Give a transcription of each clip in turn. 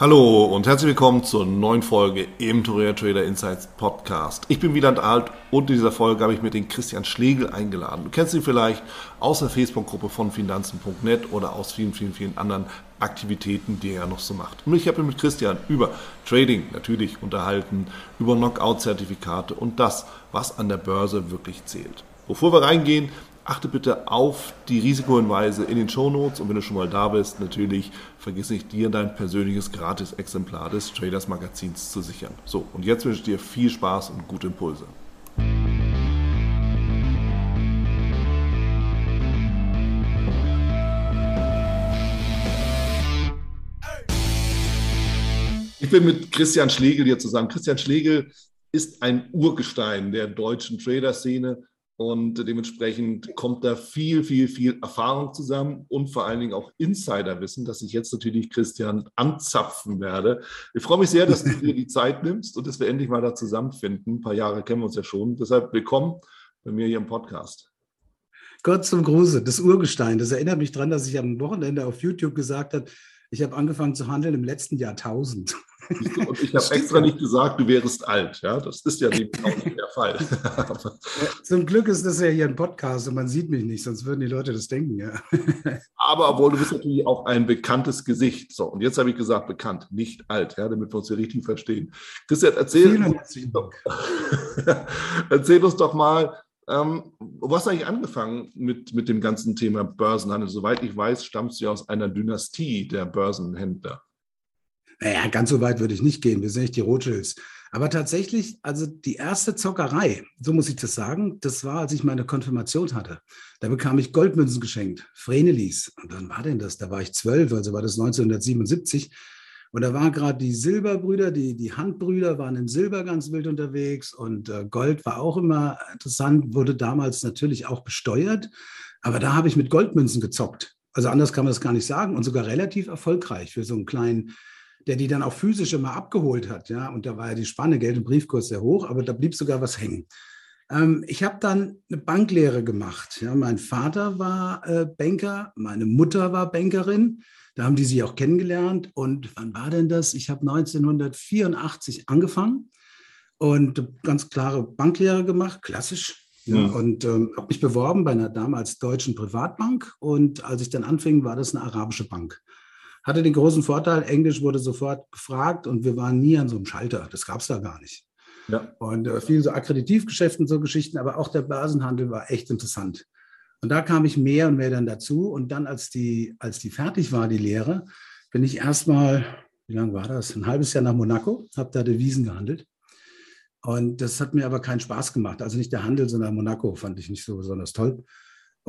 Hallo und herzlich willkommen zur neuen Folge im Torea Trader Insights Podcast. Ich bin Wieland Alt und in dieser Folge habe ich mir den Christian Schlegel eingeladen. Du kennst ihn vielleicht aus der Facebook-Gruppe von Finanzen.net oder aus vielen, vielen, vielen anderen Aktivitäten, die er noch so macht. Und ich habe mich mit Christian über Trading natürlich unterhalten, über Knockout-Zertifikate und das, was an der Börse wirklich zählt. Bevor wir reingehen, achte bitte auf die Risikohinweise in den Shownotes und wenn du schon mal da bist, natürlich vergiss nicht, dir dein persönliches Gratis-Exemplar des Traders Magazins zu sichern. So, und jetzt wünsche ich dir viel Spaß und gute Impulse. Ich bin mit Christian Schlegel hier zusammen. Christian Schlegel ist ein Urgestein der deutschen Trader-Szene und dementsprechend kommt da viel, viel, viel Erfahrung zusammen und vor allen Dingen auch Insiderwissen, dass ich jetzt natürlich Christian anzapfen werde. Ich freue mich sehr, dass du dir die Zeit nimmst und dass wir endlich mal da zusammenfinden. Ein paar Jahre kennen wir uns ja schon. Deshalb willkommen bei mir hier im Podcast. Gott zum Gruße, das Urgestein. Das erinnert mich daran, dass ich am Wochenende auf YouTube gesagt habe, ich habe angefangen zu handeln im letzten Jahrtausend. Und ich habe extra nicht gesagt, du wärst alt. Ja, das ist ja nicht der Fall. Zum Glück ist das ja hier ein Podcast und man sieht mich nicht, sonst würden die Leute das denken. Ja. Aber obwohl du bist natürlich auch ein bekanntes Gesicht. So, und jetzt habe ich gesagt, bekannt, nicht alt, ja, damit wir uns hier richtig verstehen. Christian, erzähl, erzähl uns doch mal, ähm, wo hast du eigentlich angefangen mit, mit dem ganzen Thema Börsenhandel? Soweit ich weiß, stammst du ja aus einer Dynastie der Börsenhändler. Naja, ganz so weit würde ich nicht gehen. Wir sind nicht die Rothschilds. Aber tatsächlich, also die erste Zockerei, so muss ich das sagen, das war, als ich meine Konfirmation hatte. Da bekam ich Goldmünzen geschenkt, Vrenelis. Und wann war denn das? Da war ich zwölf, also war das 1977. Und da waren gerade die Silberbrüder, die, die Handbrüder waren in Silber ganz wild unterwegs und äh, Gold war auch immer interessant, wurde damals natürlich auch besteuert. Aber da habe ich mit Goldmünzen gezockt. Also anders kann man das gar nicht sagen und sogar relativ erfolgreich für so einen kleinen der die dann auch physisch immer abgeholt hat. Ja, und da war ja die Spanne Geld- und Briefkurs sehr hoch, aber da blieb sogar was hängen. Ähm, ich habe dann eine Banklehre gemacht. Ja, mein Vater war äh, Banker, meine Mutter war Bankerin. Da haben die sich auch kennengelernt. Und wann war denn das? Ich habe 1984 angefangen und ganz klare Banklehre gemacht, klassisch. Ja. Und ähm, habe mich beworben bei einer damals deutschen Privatbank. Und als ich dann anfing, war das eine arabische Bank hatte den großen Vorteil, Englisch wurde sofort gefragt und wir waren nie an so einem Schalter. Das gab es da gar nicht. Ja. Und äh, viel so Akkreditivgeschäften, so Geschichten, aber auch der Börsenhandel war echt interessant. Und da kam ich mehr und mehr dann dazu. Und dann, als die, als die fertig war, die Lehre, bin ich erstmal, wie lange war das? Ein halbes Jahr nach Monaco, habe da Devisen gehandelt. Und das hat mir aber keinen Spaß gemacht. Also nicht der Handel, sondern Monaco fand ich nicht so besonders toll.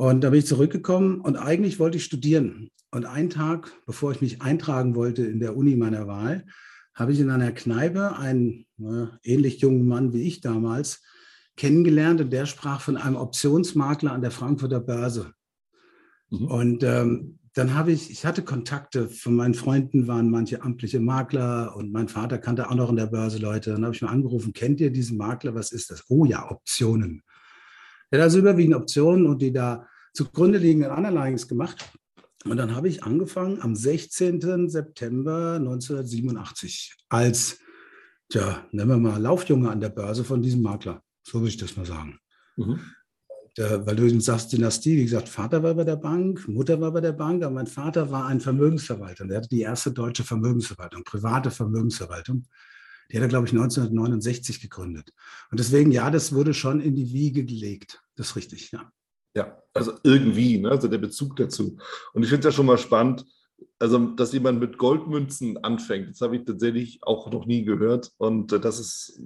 Und da bin ich zurückgekommen und eigentlich wollte ich studieren. Und einen Tag, bevor ich mich eintragen wollte in der Uni meiner Wahl, habe ich in einer Kneipe einen äh, ähnlich jungen Mann wie ich damals kennengelernt und der sprach von einem Optionsmakler an der Frankfurter Börse. Mhm. Und ähm, dann habe ich, ich hatte Kontakte von meinen Freunden, waren manche amtliche Makler und mein Vater kannte auch noch in der Börse Leute. Dann habe ich mal angerufen, kennt ihr diesen Makler? Was ist das? Oh ja, Optionen. Er hat also überwiegend Optionen und die da zugrunde liegenden Underlyings gemacht. Und dann habe ich angefangen am 16. September 1987 als, tja, nennen wir mal Laufjunge an der Börse von diesem Makler. So würde ich das mal sagen. Mhm. Und, äh, weil du eben sagst, Dynastie, wie gesagt, Vater war bei der Bank, Mutter war bei der Bank, aber mein Vater war ein Vermögensverwalter. Der hatte die erste deutsche Vermögensverwaltung, private Vermögensverwaltung. Die hat er, glaube ich, 1969 gegründet. Und deswegen, ja, das wurde schon in die Wiege gelegt. Das ist richtig, ja. Ja, also irgendwie, ne? also der Bezug dazu. Und ich finde es ja schon mal spannend, also dass jemand mit Goldmünzen anfängt. Das habe ich tatsächlich auch noch nie gehört. Und äh, das ist,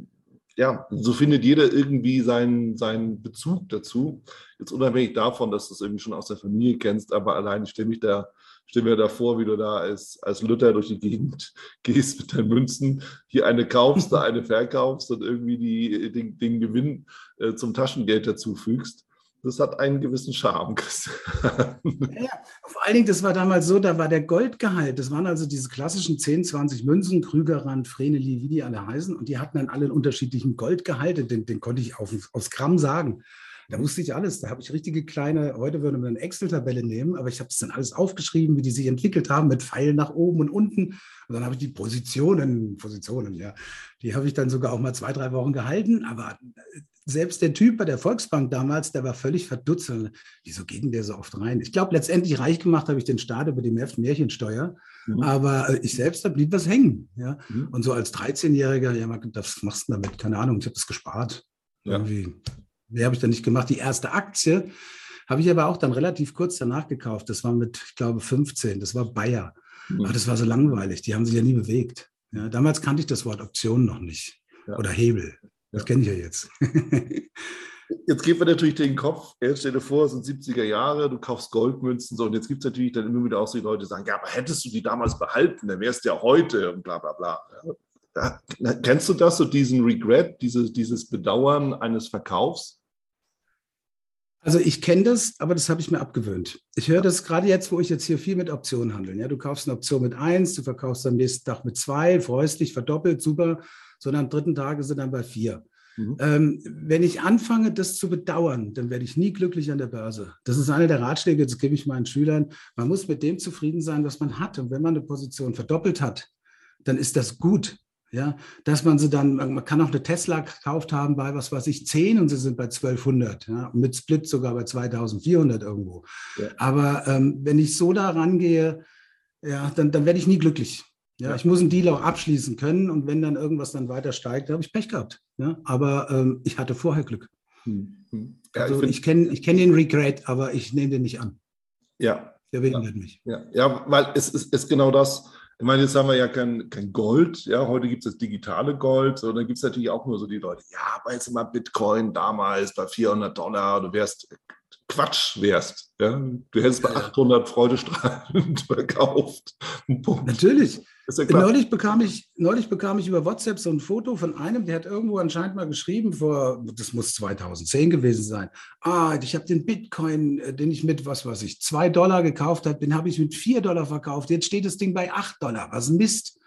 ja, so findet jeder irgendwie seinen, seinen Bezug dazu. Jetzt unabhängig davon, dass du es irgendwie schon aus der Familie kennst, aber allein ich stelle mich da stell mir da vor, wie du da als, als Luther durch die Gegend gehst mit deinen Münzen, hier eine kaufst, da eine verkaufst und irgendwie die, den, den Gewinn äh, zum Taschengeld dazufügst. Das hat einen gewissen Charme, Ja, vor allen Dingen, das war damals so, da war der Goldgehalt, das waren also diese klassischen 10, 20 Münzen, Krügerrand, Vreneli, wie die alle heißen, und die hatten dann alle einen unterschiedlichen Goldgehalt, den, den konnte ich auf, aufs Gramm sagen. Da wusste ich alles. Da habe ich richtige kleine, heute würde man eine Excel-Tabelle nehmen, aber ich habe es dann alles aufgeschrieben, wie die sich entwickelt haben, mit Pfeilen nach oben und unten. Und dann habe ich die Positionen, Positionen, ja, die habe ich dann sogar auch mal zwei, drei Wochen gehalten. Aber selbst der Typ bei der Volksbank damals, der war völlig verdutzt. Wieso geht denn der so oft rein? Ich glaube, letztendlich reich gemacht habe ich den Staat über die Märchensteuer. Mhm. Aber äh, ich selbst, da blieb was hängen. Ja? Mhm. Und so als 13-Jähriger, ja, was machst du damit? Keine Ahnung, ich habe das gespart. Ja. Irgendwie Mehr habe ich dann nicht gemacht. Die erste Aktie habe ich aber auch dann relativ kurz danach gekauft. Das war mit, ich glaube, 15. Das war Bayer. Mhm. Aber das war so langweilig. Die haben sich ja nie bewegt. Ja, damals kannte ich das Wort Option noch nicht. Ja. Oder Hebel. Das ja. kenne ich ja jetzt. Jetzt geht man natürlich den Kopf, stell dir vor, es sind 70er Jahre, du kaufst Goldmünzen, so, und jetzt gibt es natürlich dann immer wieder auch so die Leute, die sagen, ja, aber hättest du die damals behalten, dann wärst du ja heute und bla bla bla. Ja. Kennst du das, so diesen Regret, dieses, dieses Bedauern eines Verkaufs? Also ich kenne das, aber das habe ich mir abgewöhnt. Ich höre das gerade jetzt, wo ich jetzt hier viel mit Optionen handle. Ja, du kaufst eine Option mit eins, du verkaufst am nächsten Tag mit zwei, freust dich, verdoppelt, super, sondern am dritten Tag ist dann bei vier. Mhm. Ähm, wenn ich anfange, das zu bedauern, dann werde ich nie glücklich an der Börse. Das ist einer der Ratschläge, das gebe ich meinen Schülern. Man muss mit dem zufrieden sein, was man hat. Und wenn man eine Position verdoppelt hat, dann ist das gut. Ja, dass man sie dann, man kann auch eine Tesla gekauft haben bei, was weiß ich, 10 und sie sind bei 1200, ja, mit Split sogar bei 2400 irgendwo. Ja. Aber ähm, wenn ich so da rangehe, ja, dann, dann werde ich nie glücklich. Ja, ja, ich muss einen Deal auch abschließen können und wenn dann irgendwas dann weiter steigt, habe ich Pech gehabt. Ja, aber ähm, ich hatte vorher Glück. Hm. hm. Ja, also ich, ich kenne ich kenn den Regret, aber ich nehme den nicht an. Ja. Der behindert mich. Ja. ja, weil es ist, ist genau das ich meine, jetzt haben wir ja kein, kein Gold, ja, heute gibt es das digitale Gold, dann gibt es natürlich auch nur so die Leute, ja, aber jetzt mal Bitcoin damals bei 400 Dollar, du wärst Quatsch wärst. Ja? Du hättest bei 800 freudestrahlend verkauft. Natürlich. Ja neulich, bekam ich, neulich bekam ich über WhatsApp so ein Foto von einem, der hat irgendwo anscheinend mal geschrieben, vor, das muss 2010 gewesen sein. Ah, ich habe den Bitcoin, äh, den ich mit, was weiß ich, 2 Dollar gekauft habe, den habe ich mit 4 Dollar verkauft. Jetzt steht das Ding bei 8 Dollar. Was Mist.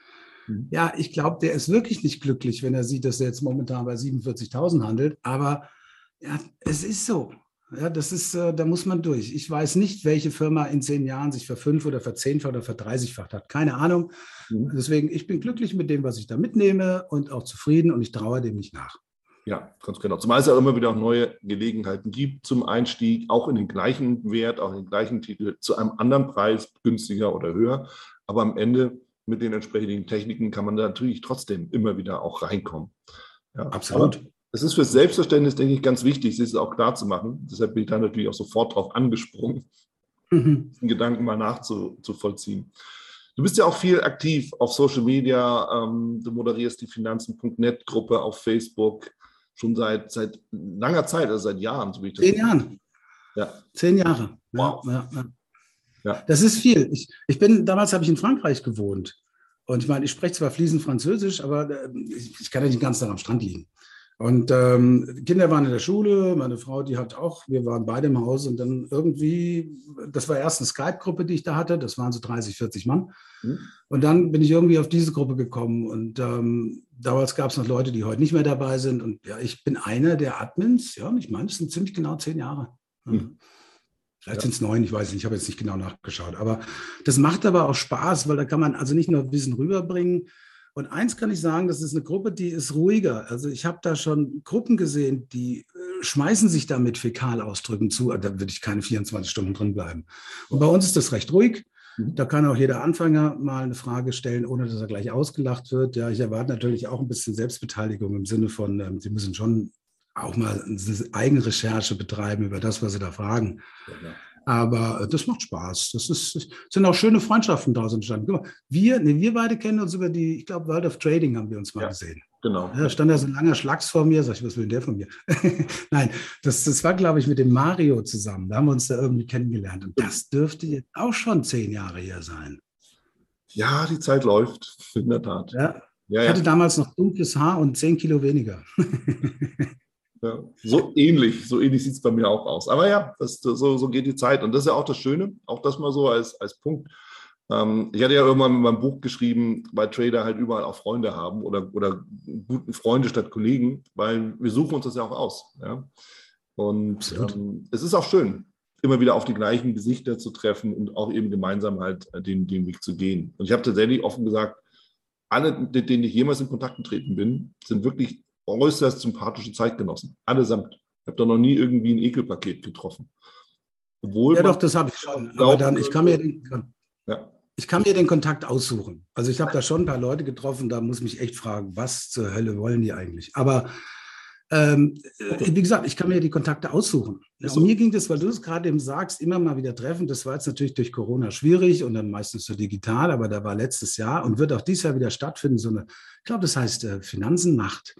Mhm. Ja, ich glaube, der ist wirklich nicht glücklich, wenn er sieht, dass er jetzt momentan bei 47.000 handelt. Aber ja, es ist so. Ja, das ist, äh, da muss man durch. Ich weiß nicht, welche Firma in zehn Jahren sich verfünf oder verzehnfacht oder verdreißigfacht hat. Keine Ahnung. Mhm. Deswegen, ich bin glücklich mit dem, was ich da mitnehme und auch zufrieden und ich traue dem nicht nach. Ja, ganz genau. Zumal es ja immer wieder auch neue Gelegenheiten gibt zum Einstieg, auch in den gleichen Wert, auch in den gleichen Titel, zu einem anderen Preis, günstiger oder höher. Aber am Ende mit den entsprechenden Techniken kann man da natürlich trotzdem immer wieder auch reinkommen. Ja, Absolut. Aber es ist für Selbstverständnis, denke ich, ganz wichtig, sich auch klar zu machen. Deshalb bin ich da natürlich auch sofort drauf angesprungen, mhm. den Gedanken mal nachzuvollziehen. Du bist ja auch viel aktiv auf Social Media. Ähm, du moderierst die Finanzen.net Gruppe auf Facebook schon seit, seit langer Zeit, also seit Jahren. So wie ich das Zehn Jahren. Ja. Zehn Jahre. Wow. Ja, ja, ja. Das ist viel. Ich, ich bin, damals habe ich in Frankreich gewohnt. Und ich meine, ich spreche zwar fließend Französisch, aber äh, ich, kann ja nicht ganz Tag am Strand liegen. Und ähm, Kinder waren in der Schule, meine Frau, die hat auch, wir waren beide im Haus und dann irgendwie, das war erst eine Skype-Gruppe, die ich da hatte, das waren so 30, 40 Mann. Mhm. Und dann bin ich irgendwie auf diese Gruppe gekommen und ähm, damals gab es noch Leute, die heute nicht mehr dabei sind. Und ja, ich bin einer der Admins, ja, ich meine, es sind ziemlich genau zehn Jahre. Mhm. Vielleicht ja. sind es neun, ich weiß nicht, ich habe jetzt nicht genau nachgeschaut. Aber das macht aber auch Spaß, weil da kann man also nicht nur Wissen rüberbringen, und eins kann ich sagen, das ist eine Gruppe, die ist ruhiger. Also ich habe da schon Gruppen gesehen, die äh, schmeißen sich da mit Fäkalausdrücken zu. Da würde ich keine 24 Stunden drin bleiben. Und bei uns ist das recht ruhig. Mhm. Da kann auch jeder Anfänger mal eine Frage stellen, ohne dass er gleich ausgelacht wird. Ja, ich erwarte natürlich auch ein bisschen Selbstbeteiligung im Sinne von, ähm, Sie müssen schon auch mal eine Eigenrecherche betreiben über das, was Sie da fragen. Ja, aber äh, das macht Spaß. Das ist, sind auch schöne Freundschaften daraus entstanden. Wir, nee, wir beide kennen uns über die, ich glaube, World of Trading haben wir uns mal ja. gesehen. Genau. da stand da so ein langer Schlags vor mir, sag ich, was will denn der von mir? Nein, das, das war, glaube ich, mit dem Mario zusammen. Da haben wir uns da irgendwie kennengelernt. Und das dürfte jetzt auch schon zehn Jahre her sein. Ja, die Zeit läuft, in der Tat. Ja. ja ich hatte damals noch dunkles Haar und zehn Kilo weniger. ja, so ähnlich, so ähnlich sieht es bei mir auch aus. Aber ja, das, so, so geht die Zeit. Und das ist ja auch das Schöne, auch das mal so als, als Punkt. Ähm, ich hatte ja irgendwann in meinem Buch geschrieben, weil Trader halt überall auch Freunde haben oder, oder guten Freunde statt Kollegen, weil wir suchen uns das ja auch aus. Ja? Und ähm, es ist auch schön, immer wieder auf die gleichen Gesichter zu treffen und auch eben gemeinsam halt äh, den, den Weg zu gehen. Und ich habe tatsächlich offen gesagt, alle, mit denen ich jemals in Kontakt getreten bin, sind wirklich äußerst sympathische Zeitgenossen. Allesamt. Ich habe da noch nie irgendwie ein Ekelpaket getroffen. Obwohl ja, doch, das habe ich schon. Aber dann, ich kann mir den, ja. Ich kann mir den Kontakt aussuchen. Also ich habe da schon ein paar Leute getroffen, da muss mich echt fragen, was zur Hölle wollen die eigentlich? Aber ähm, äh, wie gesagt, ich kann mir die Kontakte aussuchen. Ja, und mir ging das, weil du es gerade eben sagst, immer mal wieder treffen. Das war jetzt natürlich durch Corona schwierig und dann meistens so digital, aber da war letztes Jahr und wird auch dieses Jahr wieder stattfinden, so eine, ich glaube, das heißt äh, Finanzennacht.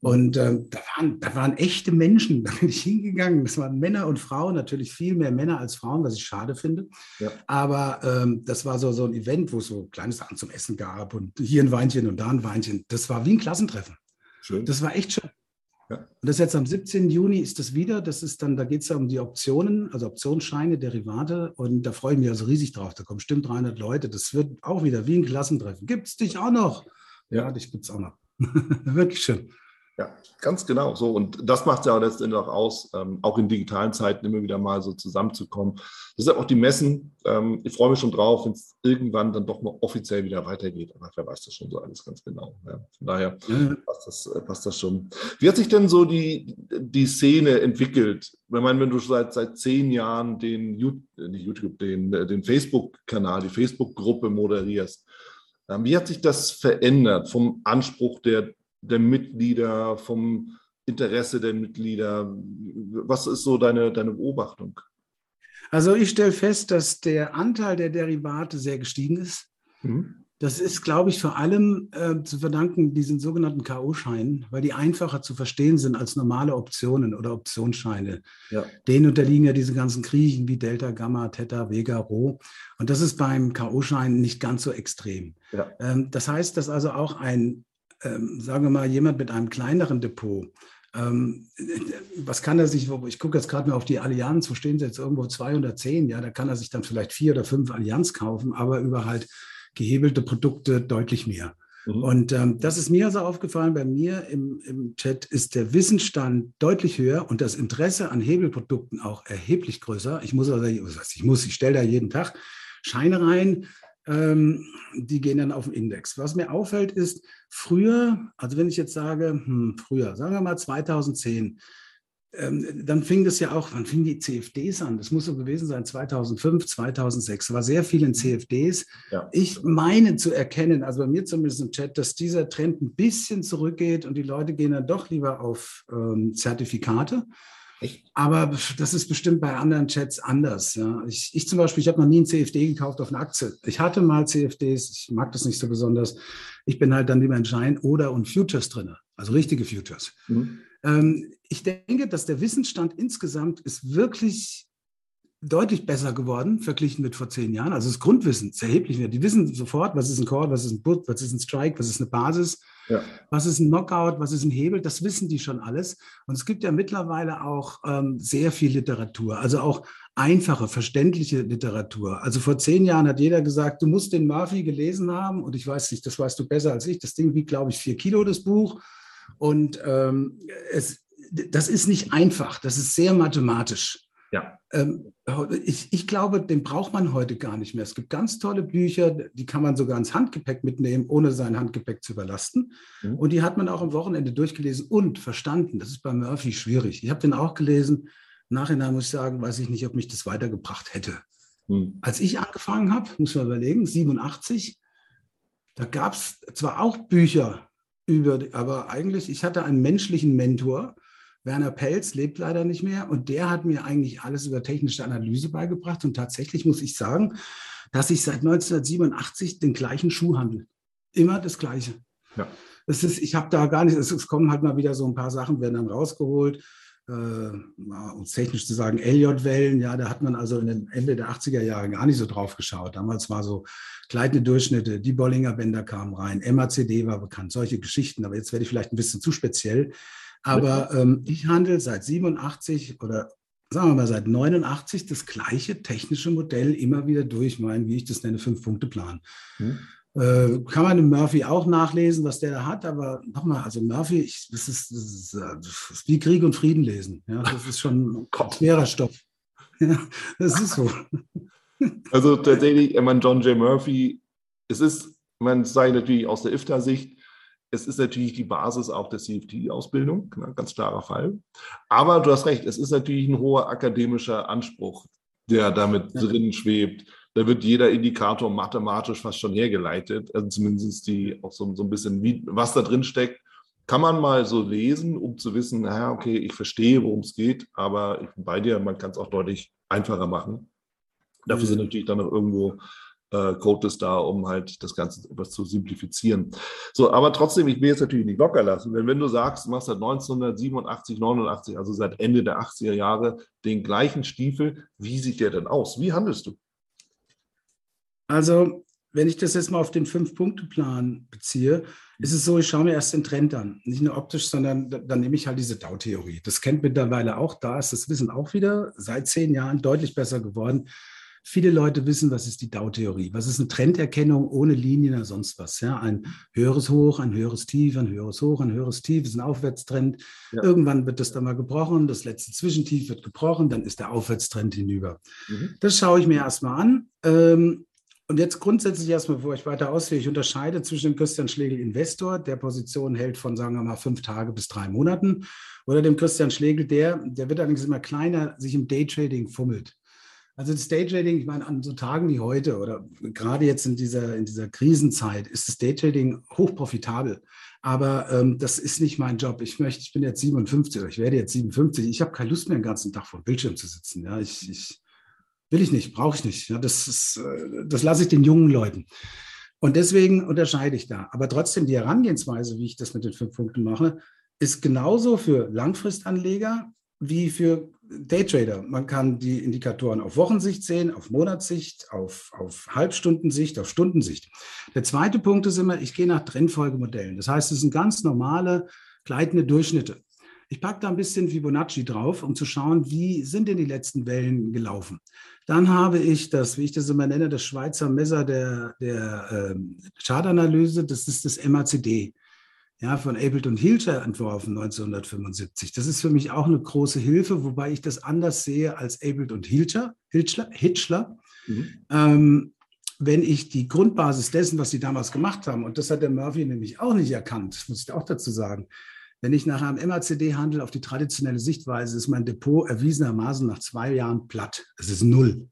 Und ähm, da, waren, da waren echte Menschen, da bin ich hingegangen. Das waren Männer und Frauen, natürlich viel mehr Männer als Frauen, was ich schade finde. Ja. Aber ähm, das war so, so ein Event, wo es so kleine Sachen zum Essen gab und hier ein Weinchen und da ein Weinchen. Das war wie ein Klassentreffen. Schön. Das war echt schön. Ja. Und das jetzt am 17. Juni ist das wieder. Das ist dann, da geht es ja um die Optionen, also Optionsscheine, Derivate. Und da freue ich mich also riesig drauf. Da kommen bestimmt 300 Leute. Das wird auch wieder wie ein Klassentreffen. Gibt es dich auch noch? Ja, ja dich gibt es auch noch. Wirklich schön. Ja, ganz genau so. Und das macht es ja letztendlich auch aus, ähm, auch in digitalen Zeiten immer wieder mal so zusammenzukommen. Das sind auch die Messen. Ähm, ich freue mich schon drauf, wenn es irgendwann dann doch mal offiziell wieder weitergeht. Aber wer weiß das schon so alles ganz genau. Ja, von daher mhm. passt, das, äh, passt das schon. Wie hat sich denn so die, die Szene entwickelt? Ich meine, wenn du seit, seit zehn Jahren den, äh, YouTube, den, äh, den Facebook-Kanal, die Facebook-Gruppe moderierst, ähm, wie hat sich das verändert vom Anspruch der der Mitglieder, vom Interesse der Mitglieder? Was ist so deine, deine Beobachtung? Also ich stelle fest, dass der Anteil der Derivate sehr gestiegen ist. Mhm. Das ist, glaube ich, vor allem äh, zu verdanken diesen sogenannten K.O.-Scheinen, weil die einfacher zu verstehen sind als normale Optionen oder Optionsscheine. Ja. Denen unterliegen ja diese ganzen Kriechen wie Delta, Gamma, Theta, Vega, Rho. Und das ist beim K.O.-Schein nicht ganz so extrem. Ja. Ähm, das heißt, dass also auch ein ähm, sagen wir mal, jemand mit einem kleineren Depot, ähm, was kann er sich, ich gucke jetzt gerade mal auf die Allianz, wo stehen sie jetzt irgendwo 210, ja, da kann er sich dann vielleicht vier oder fünf Allianz kaufen, aber über halt gehebelte Produkte deutlich mehr. Mhm. Und ähm, das ist mir also aufgefallen, bei mir im, im Chat ist der Wissensstand deutlich höher und das Interesse an Hebelprodukten auch erheblich größer. Ich muss also, ich muss, ich stelle da jeden Tag Scheine rein, ähm, die gehen dann auf den Index. Was mir auffällt, ist, früher, also wenn ich jetzt sage, hm, früher, sagen wir mal 2010, ähm, dann fing das ja auch, wann fingen die CFDs an? Das muss so gewesen sein, 2005, 2006. War sehr viel in CFDs. Ja. Ich meine zu erkennen, also bei mir zumindest im Chat, dass dieser Trend ein bisschen zurückgeht und die Leute gehen dann doch lieber auf ähm, Zertifikate. Echt? Aber das ist bestimmt bei anderen Chats anders. Ja. Ich, ich zum Beispiel, ich habe noch nie ein CFD gekauft auf eine Aktie. Ich hatte mal CFDs, ich mag das nicht so besonders. Ich bin halt dann lieber in Schein oder und Futures drin, also richtige Futures. Mhm. Ähm, ich denke, dass der Wissensstand insgesamt ist wirklich deutlich besser geworden, verglichen mit vor zehn Jahren. Also das Grundwissen ist erheblich mehr. Die wissen sofort, was ist ein Call, was ist ein Put, was ist ein Strike, was ist eine Basis. Ja. Was ist ein Knockout, was ist ein Hebel, das wissen die schon alles. Und es gibt ja mittlerweile auch ähm, sehr viel Literatur, also auch einfache, verständliche Literatur. Also vor zehn Jahren hat jeder gesagt, du musst den Murphy gelesen haben und ich weiß nicht, das weißt du besser als ich. Das Ding wiegt, glaube ich, vier Kilo, das Buch. Und ähm, es, das ist nicht einfach, das ist sehr mathematisch. Ja. Ähm, ich, ich, glaube, den braucht man heute gar nicht mehr. Es gibt ganz tolle Bücher, die kann man sogar ins Handgepäck mitnehmen, ohne sein Handgepäck zu überlasten. Mhm. Und die hat man auch am Wochenende durchgelesen und verstanden. Das ist bei Murphy schwierig. Ich habe den auch gelesen. Nachhinein muss ich sagen, weiß ich nicht, ob mich das weitergebracht hätte. Mhm. Als ich angefangen habe, muss man überlegen, 87, da gab es zwar auch Bücher über, aber eigentlich, ich hatte einen menschlichen Mentor, Werner Pelz lebt leider nicht mehr und der hat mir eigentlich alles über technische Analyse beigebracht. Und tatsächlich muss ich sagen, dass ich seit 1987 den gleichen Schuh handle. Immer das Gleiche. Ja. es ist, ich habe da gar nicht, es, es, kommen halt mal wieder so ein paar Sachen, werden dann rausgeholt. Äh, um es technisch zu sagen, Elliott-Wellen, ja, da hat man also in den Ende der 80er Jahre gar nicht so drauf geschaut. Damals war so gleitende Durchschnitte, die Bollinger Bänder kamen rein, MACD war bekannt, solche Geschichten, aber jetzt werde ich vielleicht ein bisschen zu speziell. Aber ähm, ich handle seit 87 oder sagen wir mal seit 89 das gleiche technische Modell immer wieder durch, mein, wie ich das nenne, Fünf-Punkte-Plan. Hm. Äh, kann man im Murphy auch nachlesen, was der da hat, aber nochmal, also Murphy, ich, das, ist, das, ist, äh, das, ist, wie Krieg und Frieden lesen. Ja, das ist schon oh schwerer Stoff. Ja, das ist so. Also tatsächlich, ich meine, John J. Murphy, es ist, man sei natürlich aus der IFTA-Sicht, es ist natürlich die Basis auch der CFT-Ausbildung, ne, ganz klarer Fall. Aber du hast recht, es ist natürlich ein hoher akademischer Anspruch, der damit ja. drin schwebt. Da wird jeder Indikator mathematisch fast schon hergeleitet, also zumindest die auch so, so ein bisschen, wie, was da drin steckt, kann man mal so lesen, um zu wissen, naja, okay, ich verstehe, worum es geht, aber ich bin bei dir, man kann es auch deutlich einfacher machen. Dafür sind mhm. natürlich dann noch irgendwo äh, Code ist da, um halt das Ganze etwas zu simplifizieren. So, aber trotzdem, ich will jetzt natürlich nicht locker lassen, denn wenn du sagst, du machst seit 1987, 89, also seit Ende der 80er Jahre den gleichen Stiefel, wie sieht der denn aus? Wie handelst du? Also, wenn ich das jetzt mal auf den Fünf-Punkte-Plan beziehe, ist es so, ich schaue mir erst den Trend an. Nicht nur optisch, sondern dann nehme ich halt diese Dow-Theorie. Das kennt mittlerweile auch, da ist das Wissen auch wieder seit zehn Jahren deutlich besser geworden. Viele Leute wissen, was ist die Dow-Theorie? Was ist eine Trenderkennung ohne Linien oder sonst was? Ja, ein höheres Hoch, ein höheres Tief, ein höheres Hoch, ein höheres Tief ist ein Aufwärtstrend. Ja. Irgendwann wird das dann mal gebrochen, das letzte Zwischentief wird gebrochen, dann ist der Aufwärtstrend hinüber. Mhm. Das schaue ich mir erstmal an. Ähm, und jetzt grundsätzlich erstmal, bevor ich weiter ausführe, ich unterscheide zwischen dem Christian Schlegel Investor, der Position hält von, sagen wir mal, fünf Tage bis drei Monaten, oder dem Christian Schlegel, der, der wird allerdings immer kleiner, sich im Daytrading fummelt. Also das Daytrading, ich meine, an so Tagen wie heute oder gerade jetzt in dieser, in dieser Krisenzeit ist das Daytrading hochprofitabel. Aber ähm, das ist nicht mein Job. Ich möchte, ich bin jetzt 57 oder ich werde jetzt 57. Ich habe keine Lust mehr, den ganzen Tag vor dem Bildschirm zu sitzen. Ja, ich, ich will ich nicht, brauche ich nicht. Ja, das ist, äh, das lasse ich den jungen Leuten. Und deswegen unterscheide ich da. Aber trotzdem die Herangehensweise, wie ich das mit den fünf Punkten mache, ist genauso für Langfristanleger wie für Daytrader. Man kann die Indikatoren auf Wochensicht sehen, auf Monatssicht, auf, auf Halbstundensicht, auf Stundensicht. Der zweite Punkt ist immer, ich gehe nach Trendfolgemodellen. Das heißt, es sind ganz normale gleitende Durchschnitte. Ich packe da ein bisschen Fibonacci drauf, um zu schauen, wie sind denn die letzten Wellen gelaufen. Dann habe ich das, wie ich das immer nenne, das Schweizer Messer der, der ähm, Chartanalyse. Das ist das MACD ja, von Abelt und Hilscher entworfen 1975. Das ist für mich auch eine große Hilfe, wobei ich das anders sehe als Abelt und Hilscher, Hitchler. Hitchler. Mhm. Ähm, wenn ich die Grundbasis dessen, was sie damals gemacht haben, und das hat der Murphy nämlich auch nicht erkannt, muss ich auch dazu sagen, wenn ich nach einem MACD handle auf die traditionelle Sichtweise, ist mein Depot erwiesenermaßen nach zwei Jahren platt. Es ist null.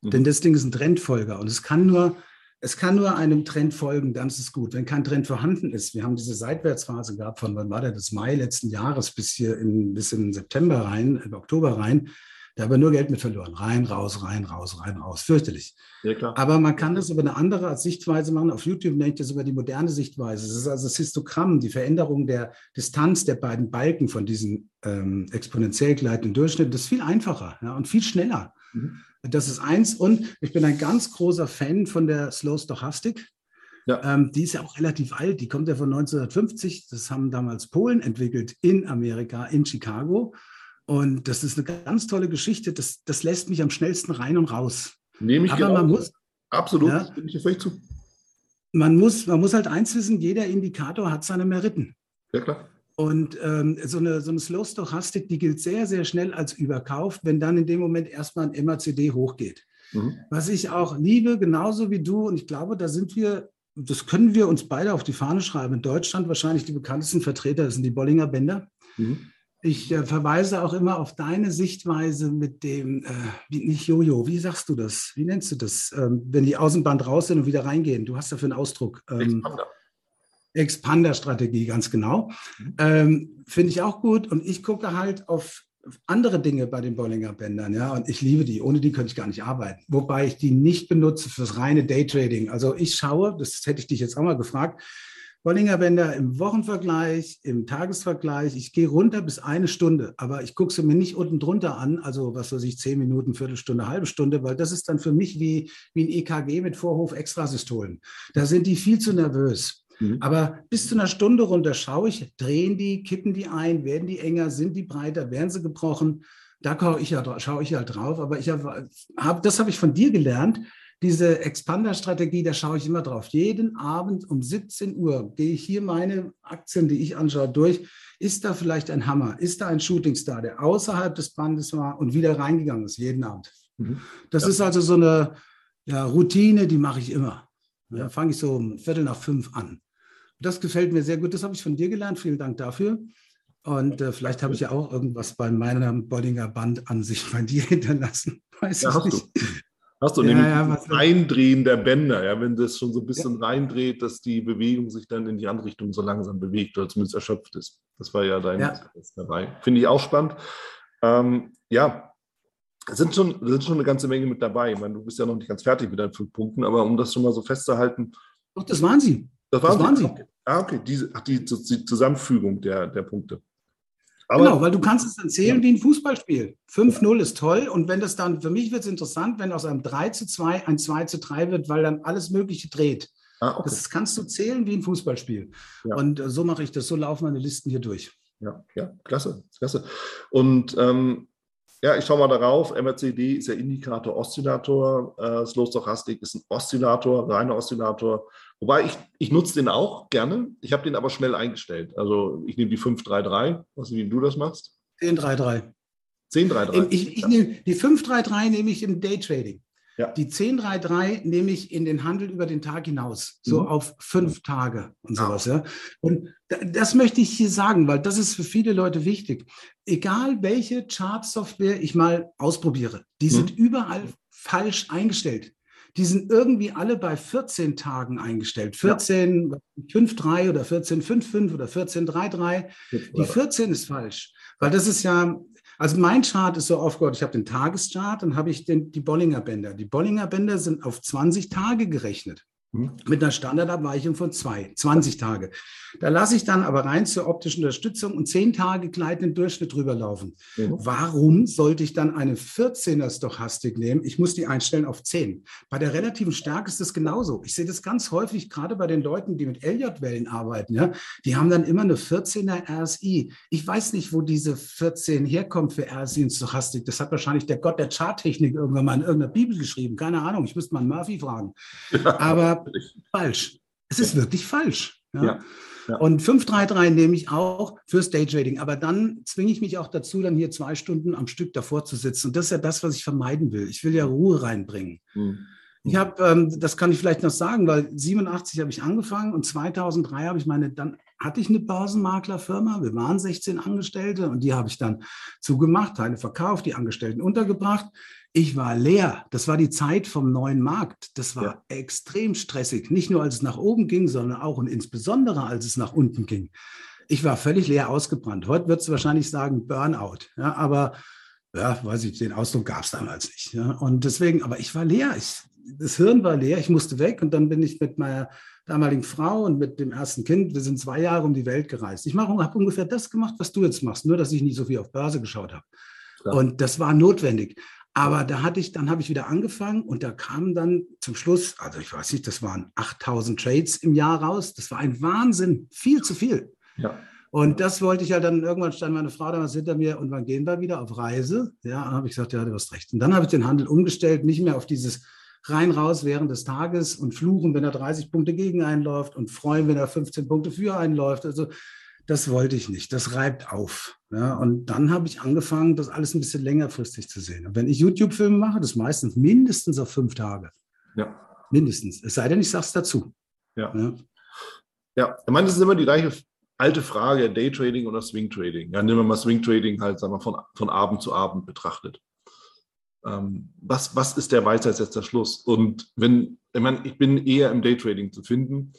Mhm. Denn das Ding ist ein Trendfolger und es kann nur es kann nur einem Trend folgen, dann ist es gut. Wenn kein Trend vorhanden ist, wir haben diese Seitwärtsphase gehabt von, wann war der, das Mai letzten Jahres bis hier in, bis in September rein, im Oktober rein, da haben wir nur Geld mit verloren. Rein, raus, rein, raus, rein, raus. Fürchterlich. Ja, klar. Aber man kann das über eine andere Sichtweise machen. Auf YouTube nenne ich das über die moderne Sichtweise. Das ist also das Histogramm, die Veränderung der Distanz der beiden Balken von diesen ähm, exponentiell gleitenden Durchschnitten. Das ist viel einfacher ja, und viel schneller. Mhm. Das ist eins. Und ich bin ein ganz großer Fan von der Slow Stochastik. Ja. Ähm, die ist ja auch relativ alt. Die kommt ja von 1950. Das haben damals Polen entwickelt in Amerika, in Chicago. Und das ist eine ganz tolle Geschichte. Das, das lässt mich am schnellsten rein und raus. Nehme ich Aber genau. man muss. Absolut, ja, bin ich völlig zu. Man muss, man muss halt eins wissen: jeder Indikator hat seine Meriten. Ja, klar. Und ähm, so eine, so eine Slow-Stochastik, die gilt sehr, sehr schnell als überkauft, wenn dann in dem Moment erstmal ein MACD hochgeht. Mhm. Was ich auch liebe, genauso wie du, und ich glaube, da sind wir, das können wir uns beide auf die Fahne schreiben. In Deutschland wahrscheinlich die bekanntesten Vertreter das sind die Bollinger Bänder. Mhm. Ich äh, verweise auch immer auf deine Sichtweise mit dem, äh, wie, nicht Jojo, wie sagst du das? Wie nennst du das? Ähm, wenn die Außenband raus sind und wieder reingehen. Du hast dafür einen Ausdruck. Ähm, Expander-Strategie, ganz genau. Mhm. Ähm, Finde ich auch gut. Und ich gucke halt auf andere Dinge bei den Bollinger Bändern, ja, und ich liebe die. Ohne die könnte ich gar nicht arbeiten. Wobei ich die nicht benutze fürs reine Daytrading. Also ich schaue, das hätte ich dich jetzt auch mal gefragt, Bollinger Bänder im Wochenvergleich, im Tagesvergleich. Ich gehe runter bis eine Stunde, aber ich gucke sie mir nicht unten drunter an, also was weiß ich, zehn Minuten, Viertelstunde, halbe Stunde, weil das ist dann für mich wie, wie ein EKG mit Vorhof-Extrasystolen. Da sind die viel zu nervös. Mhm. Aber bis zu einer Stunde runter schaue ich, drehen die, kippen die ein, werden die enger, sind die breiter, werden sie gebrochen. Da schaue ich ja, schaue ich ja drauf. Aber ich habe, hab, das habe ich von dir gelernt diese Expander-Strategie, da schaue ich immer drauf. Jeden Abend um 17 Uhr gehe ich hier meine Aktien, die ich anschaue, durch. Ist da vielleicht ein Hammer? Ist da ein Shootingstar, der außerhalb des Bandes war und wieder reingegangen ist, jeden Abend? Mhm. Das ja. ist also so eine ja, Routine, die mache ich immer. Da fange ich so um Viertel nach fünf an. Das gefällt mir sehr gut. Das habe ich von dir gelernt. Vielen Dank dafür. Und äh, vielleicht habe ich ja auch irgendwas bei meiner Bollinger Band an sich bei dir hinterlassen. Weiß ja, ich nicht. Du. Hast du ja, nämlich ja, das Eindrehen der Bänder, ja, wenn das schon so ein bisschen ja. reindreht, dass die Bewegung sich dann in die andere Richtung so langsam bewegt oder zumindest erschöpft ist. Das war ja dein ja. dabei. Finde ich auch spannend. Ähm, ja, es sind schon, sind schon eine ganze Menge mit dabei. Ich meine, du bist ja noch nicht ganz fertig mit deinen fünf Punkten, aber um das schon mal so festzuhalten. Doch, das waren sie. Das waren, das waren sie. sie. Ah, okay. Diese, die, die Zusammenfügung der, der Punkte. Aber genau, weil du kannst es dann zählen ja. wie ein Fußballspiel. 5-0 ist toll und wenn das dann, für mich wird es interessant, wenn aus einem 3 zu 2 ein 2 zu 3 wird, weil dann alles Mögliche dreht. Ah, okay. Das kannst du zählen wie ein Fußballspiel. Ja. Und äh, so mache ich das, so laufen meine Listen hier durch. Ja, ja, klasse, klasse. Und ähm, ja, ich schaue mal darauf. MRCD ist ja Indikator Oszillator. Äh, Slow Stochastic ist ein Oszillator, reiner Oszillator. Wobei ich, ich nutze den auch gerne. Ich habe den aber schnell eingestellt. Also ich nehme die 533. Was wie du das machst? 1033. 1033. Ich, ich nehme die 533 nehme ich im Daytrading. Ja. Die 1033 nehme ich in den Handel über den Tag hinaus, so mhm. auf fünf Tage und sowas. Ja. Und das möchte ich hier sagen, weil das ist für viele Leute wichtig. Egal welche Chart-Software ich mal ausprobiere, die mhm. sind überall falsch eingestellt die sind irgendwie alle bei 14 Tagen eingestellt. 14, ja. 5-3 oder 14, 5-5 oder 14, 3-3. Die 14 ist falsch, weil das ist ja, also mein Chart ist so aufgebaut, ich habe den Tageschart, dann habe ich den, die Bollinger Bänder. Die Bollinger Bänder sind auf 20 Tage gerechnet. Mhm. Mit einer Standardabweichung von zwei, 20 Tage. Da lasse ich dann aber rein zur optischen Unterstützung und zehn Tage gleitenden Durchschnitt drüber laufen. Mhm. Warum sollte ich dann eine 14er Stochastik nehmen? Ich muss die einstellen auf 10. Bei der relativen Stärke ist das genauso. Ich sehe das ganz häufig, gerade bei den Leuten, die mit Elliott-Wellen arbeiten. Ja? Die haben dann immer eine 14er RSI. Ich weiß nicht, wo diese 14 herkommt für RSI und Stochastik. Das hat wahrscheinlich der Gott der Charttechnik irgendwann mal in irgendeiner Bibel geschrieben. Keine Ahnung, ich müsste mal Murphy fragen. Ja. Aber falsch. Es ist wirklich falsch. Ja? ja. Ja. Und 533 nehme ich auch fürs Daytrading. Aber dann zwinge ich mich auch dazu, dann hier zwei Stunden am Stück davor zu sitzen. Und das ist ja das, was ich vermeiden will. Ich will ja Ruhe reinbringen. Mhm. Ich habe, ähm, das kann ich vielleicht noch sagen, weil 87 habe ich angefangen und 2003 habe ich meine, dann hatte ich eine Börsenmaklerfirma. Wir waren 16 Angestellte und die habe ich dann zugemacht, Teile verkauft, die Angestellten untergebracht. Ich war leer. Das war die Zeit vom neuen Markt. Das war ja. extrem stressig. Nicht nur, als es nach oben ging, sondern auch und insbesondere, als es nach unten ging. Ich war völlig leer ausgebrannt. Heute würdest du wahrscheinlich sagen Burnout. Ja, aber ja, weiß ich, den Ausdruck gab es damals nicht. Ja. Und deswegen, aber ich war leer. Ich, das Hirn war leer. Ich musste weg. Und dann bin ich mit meiner damaligen Frau und mit dem ersten Kind, wir sind zwei Jahre um die Welt gereist. Ich habe ungefähr das gemacht, was du jetzt machst, nur dass ich nicht so viel auf Börse geschaut habe. Ja. Und das war notwendig. Aber da hatte ich, dann habe ich wieder angefangen und da kamen dann zum Schluss, also ich weiß nicht, das waren 8000 Trades im Jahr raus. Das war ein Wahnsinn, viel zu viel. Ja. Und das wollte ich ja dann, irgendwann stand meine Frau damals hinter mir und wann gehen wir wieder auf Reise? Ja, habe ich gesagt, ja, du hast recht. Und dann habe ich den Handel umgestellt, nicht mehr auf dieses rein raus während des Tages und fluchen, wenn er 30 Punkte gegen einläuft und freuen, wenn er 15 Punkte für einläuft. Also das wollte ich nicht. Das reibt auf. Ja, und dann habe ich angefangen, das alles ein bisschen längerfristig zu sehen. Und wenn ich YouTube-Filme mache, das meistens mindestens auf fünf Tage. Ja. Mindestens. Es sei denn, ich sage es dazu. Ja. ja. Ja, ich meine, das ist immer die gleiche alte Frage, Daytrading oder Swing-Trading. Ja, nehmen wir mal Swing-Trading halt, sagen wir, von, von Abend zu Abend betrachtet. Ähm, was, was ist der Weisheitsletzter Schluss? Und wenn, ich meine, ich bin eher im Daytrading zu finden,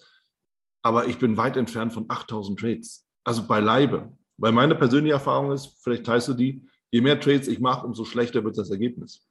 aber ich bin weit entfernt von 8000 Trades. Also beileibe. Weil meine persönliche Erfahrung ist, vielleicht teilst du die, je mehr Trades ich mache, umso schlechter wird das Ergebnis.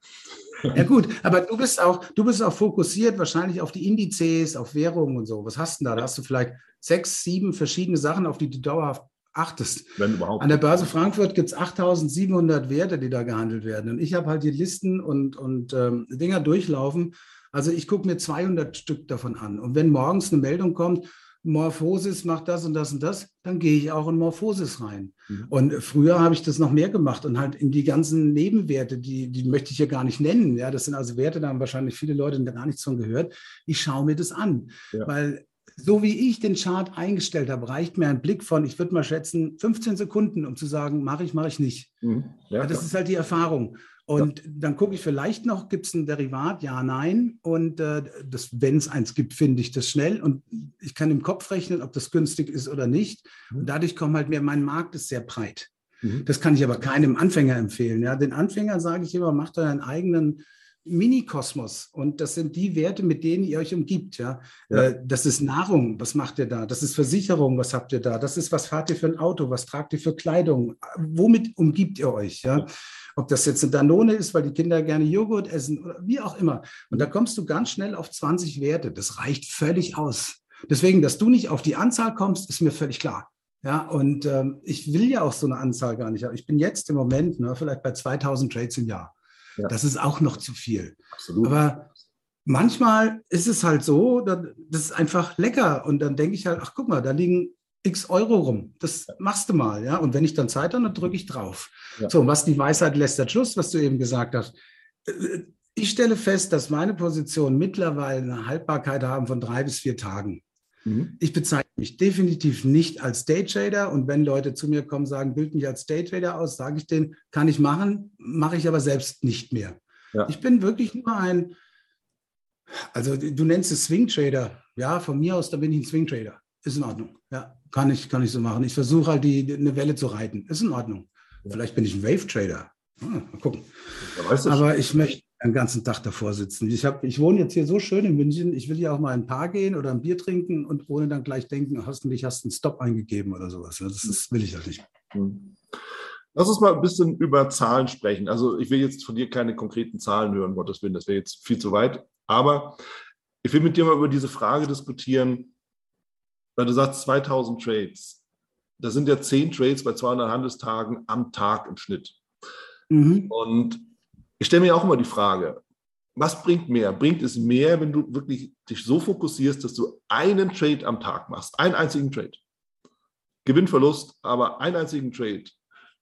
Ja gut, aber du bist auch, du bist auch fokussiert wahrscheinlich auf die Indizes, auf Währungen und so. Was hast du denn da? Da hast du vielleicht sechs, sieben verschiedene Sachen, auf die du dauerhaft achtest. Wenn überhaupt. An der Börse Frankfurt gibt es 8700 Werte, die da gehandelt werden. Und ich habe halt die Listen und, und ähm, Dinger durchlaufen. Also ich gucke mir 200 Stück davon an. Und wenn morgens eine Meldung kommt, Morphosis macht das und das und das, dann gehe ich auch in Morphosis rein. Mhm. Und früher habe ich das noch mehr gemacht und halt in die ganzen Nebenwerte, die, die möchte ich ja gar nicht nennen. Ja, das sind also Werte, da haben wahrscheinlich viele Leute gar nichts von gehört. Ich schaue mir das an, ja. weil so wie ich den Chart eingestellt habe, reicht mir ein Blick von, ich würde mal schätzen, 15 Sekunden, um zu sagen, mache ich, mache ich nicht. Mhm. Ja, das klar. ist halt die Erfahrung. Und ja. dann gucke ich vielleicht noch, gibt es ein Derivat? Ja, nein. Und äh, wenn es eins gibt, finde ich das schnell. Und ich kann im Kopf rechnen, ob das günstig ist oder nicht. Mhm. Und dadurch kommt halt mir, mein Markt ist sehr breit. Mhm. Das kann ich aber keinem Anfänger empfehlen. Ja, den Anfänger sage ich immer, macht euren eigenen Mini-Kosmos. Und das sind die Werte, mit denen ihr euch umgibt. Ja? ja? Äh, das ist Nahrung, was macht ihr da? Das ist Versicherung, was habt ihr da? Das ist, was fahrt ihr für ein Auto? Was tragt ihr für Kleidung? Womit umgibt ihr euch? Ja? Ob das jetzt eine Danone ist, weil die Kinder gerne Joghurt essen oder wie auch immer. Und da kommst du ganz schnell auf 20 Werte. Das reicht völlig aus. Deswegen, dass du nicht auf die Anzahl kommst, ist mir völlig klar. Ja, und ähm, ich will ja auch so eine Anzahl gar nicht. Ich bin jetzt im Moment ne, vielleicht bei 2000 Trades im Jahr. Ja. Das ist auch noch zu viel. Absolut. Aber manchmal ist es halt so, das ist einfach lecker. Und dann denke ich halt, ach guck mal, da liegen x Euro rum. Das machst du mal, ja. Und wenn ich dann Zeit habe, dann drücke ich drauf. Ja. So, was die Weisheit lässt der Schluss, was du eben gesagt hast. Äh, ich stelle fest, dass meine Positionen mittlerweile eine Haltbarkeit haben von drei bis vier Tagen. Mhm. Ich bezeichne mich definitiv nicht als Daytrader und wenn Leute zu mir kommen, sagen, bild mich als Daytrader aus, sage ich denen, kann ich machen, mache ich aber selbst nicht mehr. Ja. Ich bin wirklich nur ein, also du nennst es Swing Trader. Ja, von mir aus, da bin ich ein Swing Trader. Ist in Ordnung. Ja, kann ich, kann ich so machen. Ich versuche halt die, eine Welle zu reiten. Ist in Ordnung. Ja. Vielleicht bin ich ein Wave Trader. Ah, mal gucken. Aber ich möchte, den ganzen Tag davor sitzen. Ich, hab, ich wohne jetzt hier so schön in München, ich will ja auch mal ein Paar gehen oder ein Bier trinken und ohne dann gleich denken, hast du nicht, hast einen Stop eingegeben oder sowas. Das, das will ich halt nicht. Hm. Lass uns mal ein bisschen über Zahlen sprechen. Also ich will jetzt von dir keine konkreten Zahlen hören, Gottes Willen, das wäre jetzt viel zu weit. Aber ich will mit dir mal über diese Frage diskutieren, weil du sagst 2000 Trades. Das sind ja 10 Trades bei 200 Handelstagen am Tag im Schnitt. Mhm. Und ich stelle mir auch immer die Frage, was bringt mehr? Bringt es mehr, wenn du wirklich dich so fokussierst, dass du einen Trade am Tag machst, einen einzigen Trade? Gewinn, Verlust, aber einen einzigen Trade.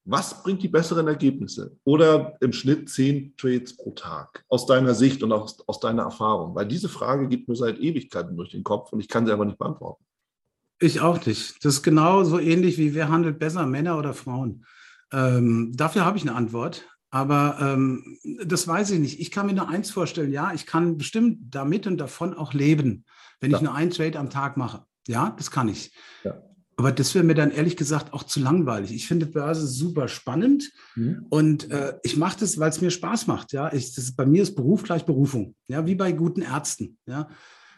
Was bringt die besseren Ergebnisse? Oder im Schnitt zehn Trades pro Tag aus deiner Sicht und aus, aus deiner Erfahrung? Weil diese Frage geht mir seit Ewigkeiten durch den Kopf und ich kann sie aber nicht beantworten. Ich auch nicht. Das ist genau so ähnlich wie wer handelt besser, Männer oder Frauen. Ähm, dafür habe ich eine Antwort. Aber ähm, das weiß ich nicht. Ich kann mir nur eins vorstellen, ja, ich kann bestimmt damit und davon auch leben, wenn ja. ich nur einen Trade am Tag mache. Ja, das kann ich. Ja. Aber das wäre mir dann ehrlich gesagt auch zu langweilig. Ich finde Börse super spannend mhm. und äh, ich mache das, weil es mir Spaß macht. Ja, ich, das, bei mir ist Beruf gleich Berufung. Ja, wie bei guten Ärzten. Ja,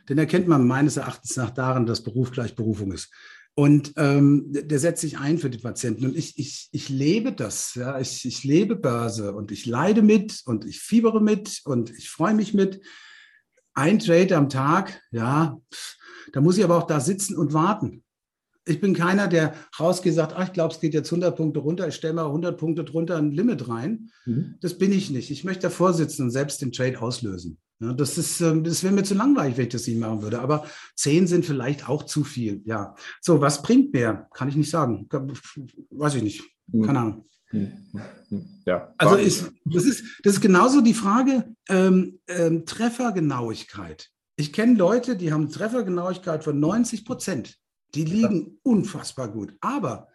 den erkennt man meines Erachtens nach daran, dass Beruf gleich Berufung ist. Und ähm, der setzt sich ein für die Patienten. Und ich, ich, ich lebe das. Ja? Ich, ich lebe Börse und ich leide mit und ich fiebere mit und ich freue mich mit. Ein Trade am Tag, ja, da muss ich aber auch da sitzen und warten. Ich bin keiner, der rausgeht und sagt, ach, ich glaube, es geht jetzt 100 Punkte runter, ich stelle mal 100 Punkte drunter ein Limit rein. Mhm. Das bin ich nicht. Ich möchte davor sitzen und selbst den Trade auslösen. Ja, das ist, ähm, das wäre mir zu langweilig, wenn ich das nicht machen würde. Aber zehn sind vielleicht auch zu viel. Ja. So, was bringt mehr? Kann ich nicht sagen. Weiß ich nicht. Hm. Keine Ahnung. Hm. Hm. Ja. Also ist, das, ist, das ist genauso die Frage ähm, ähm, Treffergenauigkeit. Ich kenne Leute, die haben Treffergenauigkeit von 90 Prozent. Die liegen unfassbar gut. Aber